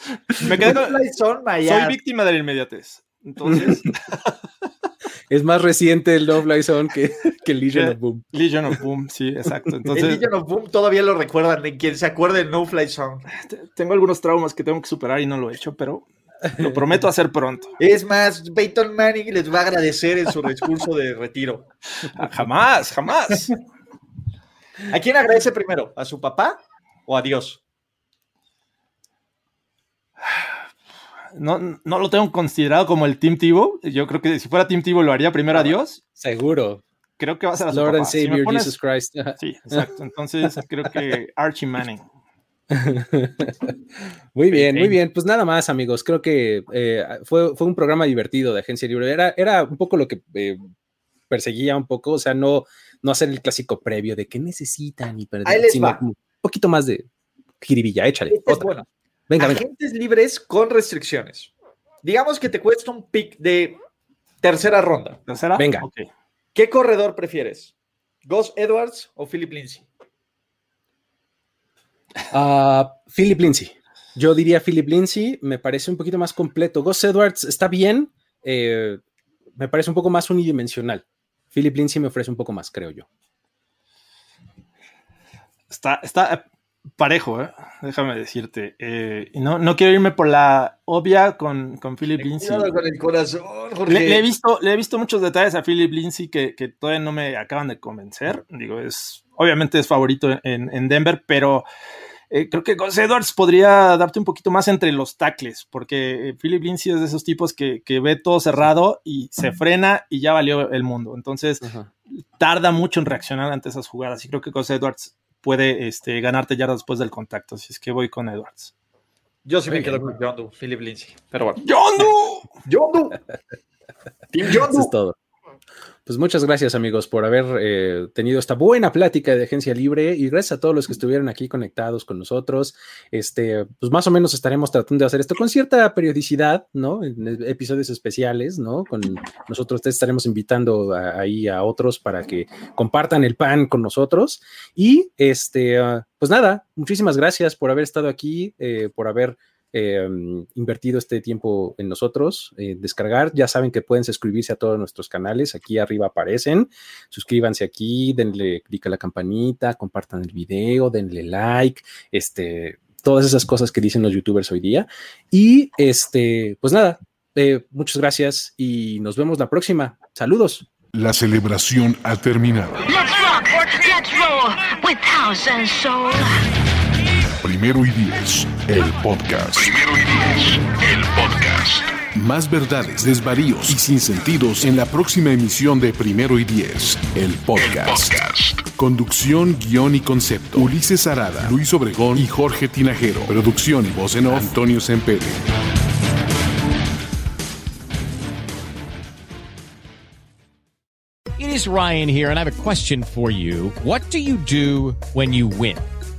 Me quedé con... Soy víctima de la inmediatez. Entonces... [laughs] es más reciente el No Fly Zone que, que Legion of Boom. [laughs] Legion of Boom, sí, exacto. Entonces, el Legion of Boom todavía lo recuerdan, de quien se acuerde del No Fly Zone. Tengo algunos traumas que tengo que superar y no lo he hecho, pero lo prometo hacer pronto. [laughs] Es más, Peyton Manning les va a agradecer en su discurso de retiro. Jamás, jamás. ¿A quién agradece primero? ¿A su papá o a Dios? No, no lo tengo considerado como el Team Tivo. Yo creo que si fuera Team Tivo lo haría primero a Dios. Seguro. Creo que va a ser a su Lord and Savior Jesus Christ. [laughs] Sí, exacto. Entonces creo que Archie Manning. [laughs] muy bien, muy bien. Pues nada más, amigos. Creo que eh, fue, fue un programa divertido de Agencia Libre. Era, era un poco lo que eh, perseguía un poco, o sea, no, no hacer el clásico previo de qué necesitan y perder, sino un poquito más de jiribilla. Échale. Este bueno. Venga, Agentes libres con restricciones. Digamos que te cuesta un pick de tercera ronda. ¿Tercera? Venga. ¿Qué corredor prefieres? ¿Gus Edwards o Philip Lindsay? Uh, Philip Lindsay. Yo diría Philip Lindsay, me parece un poquito más completo. Gus Edwards está bien, eh, me parece un poco más unidimensional. Philip Lindsay me ofrece un poco más, creo yo. Está, está parejo, ¿eh? déjame decirte. Eh, no, no quiero irme por la obvia con, con Philip Lindsay. Con el corazón, le, he visto, le he visto muchos detalles a Philip Lindsay que, que, todavía no me acaban de convencer. Digo, es obviamente es favorito en, en Denver, pero eh, creo que Gus Edwards podría darte un poquito más entre los tackles, porque eh, Philip Lindsay es de esos tipos que, que, ve todo cerrado y se frena y ya valió el mundo. Entonces, tarda mucho en reaccionar ante esas jugadas. Y creo que Gus Edwards puede este, ganarte ya después del contacto. Así es que voy con Edwards. Yo sí me quedo con John Philip Lindsay. Pero bueno. ¡John [laughs] ¡John Team John Eso es todo. Pues muchas gracias amigos por haber eh, tenido esta buena plática de agencia libre y gracias a todos los que estuvieron aquí conectados con nosotros. Este, pues más o menos estaremos tratando de hacer esto con cierta periodicidad, ¿no? En episodios especiales, ¿no? Con nosotros te estaremos invitando ahí a otros para que compartan el pan con nosotros y este, ah, pues nada, muchísimas gracias por haber estado aquí, eh, por haber Em, invertido este tiempo en nosotros. Eh, descargar, ya saben que pueden suscribirse a todos nuestros canales, aquí arriba aparecen. Suscríbanse aquí, denle clic a la campanita, compartan el video, denle like, este, todas esas cosas que dicen los youtubers hoy día. Y este, pues nada, eh, muchas gracias y nos vemos la próxima. Saludos. La celebración ha terminado. Primero y Diez, el podcast. Primero y Diez, el podcast. Más verdades, desvaríos y sinsentidos en la próxima emisión de Primero y Diez, el podcast. Conducción, guion y concepto. Ulises Arada, Luis Obregón y Jorge Tinajero. Producción y voz en off, Antonio Sempere. It is Ryan here and I have a question for you. What do you do when you win?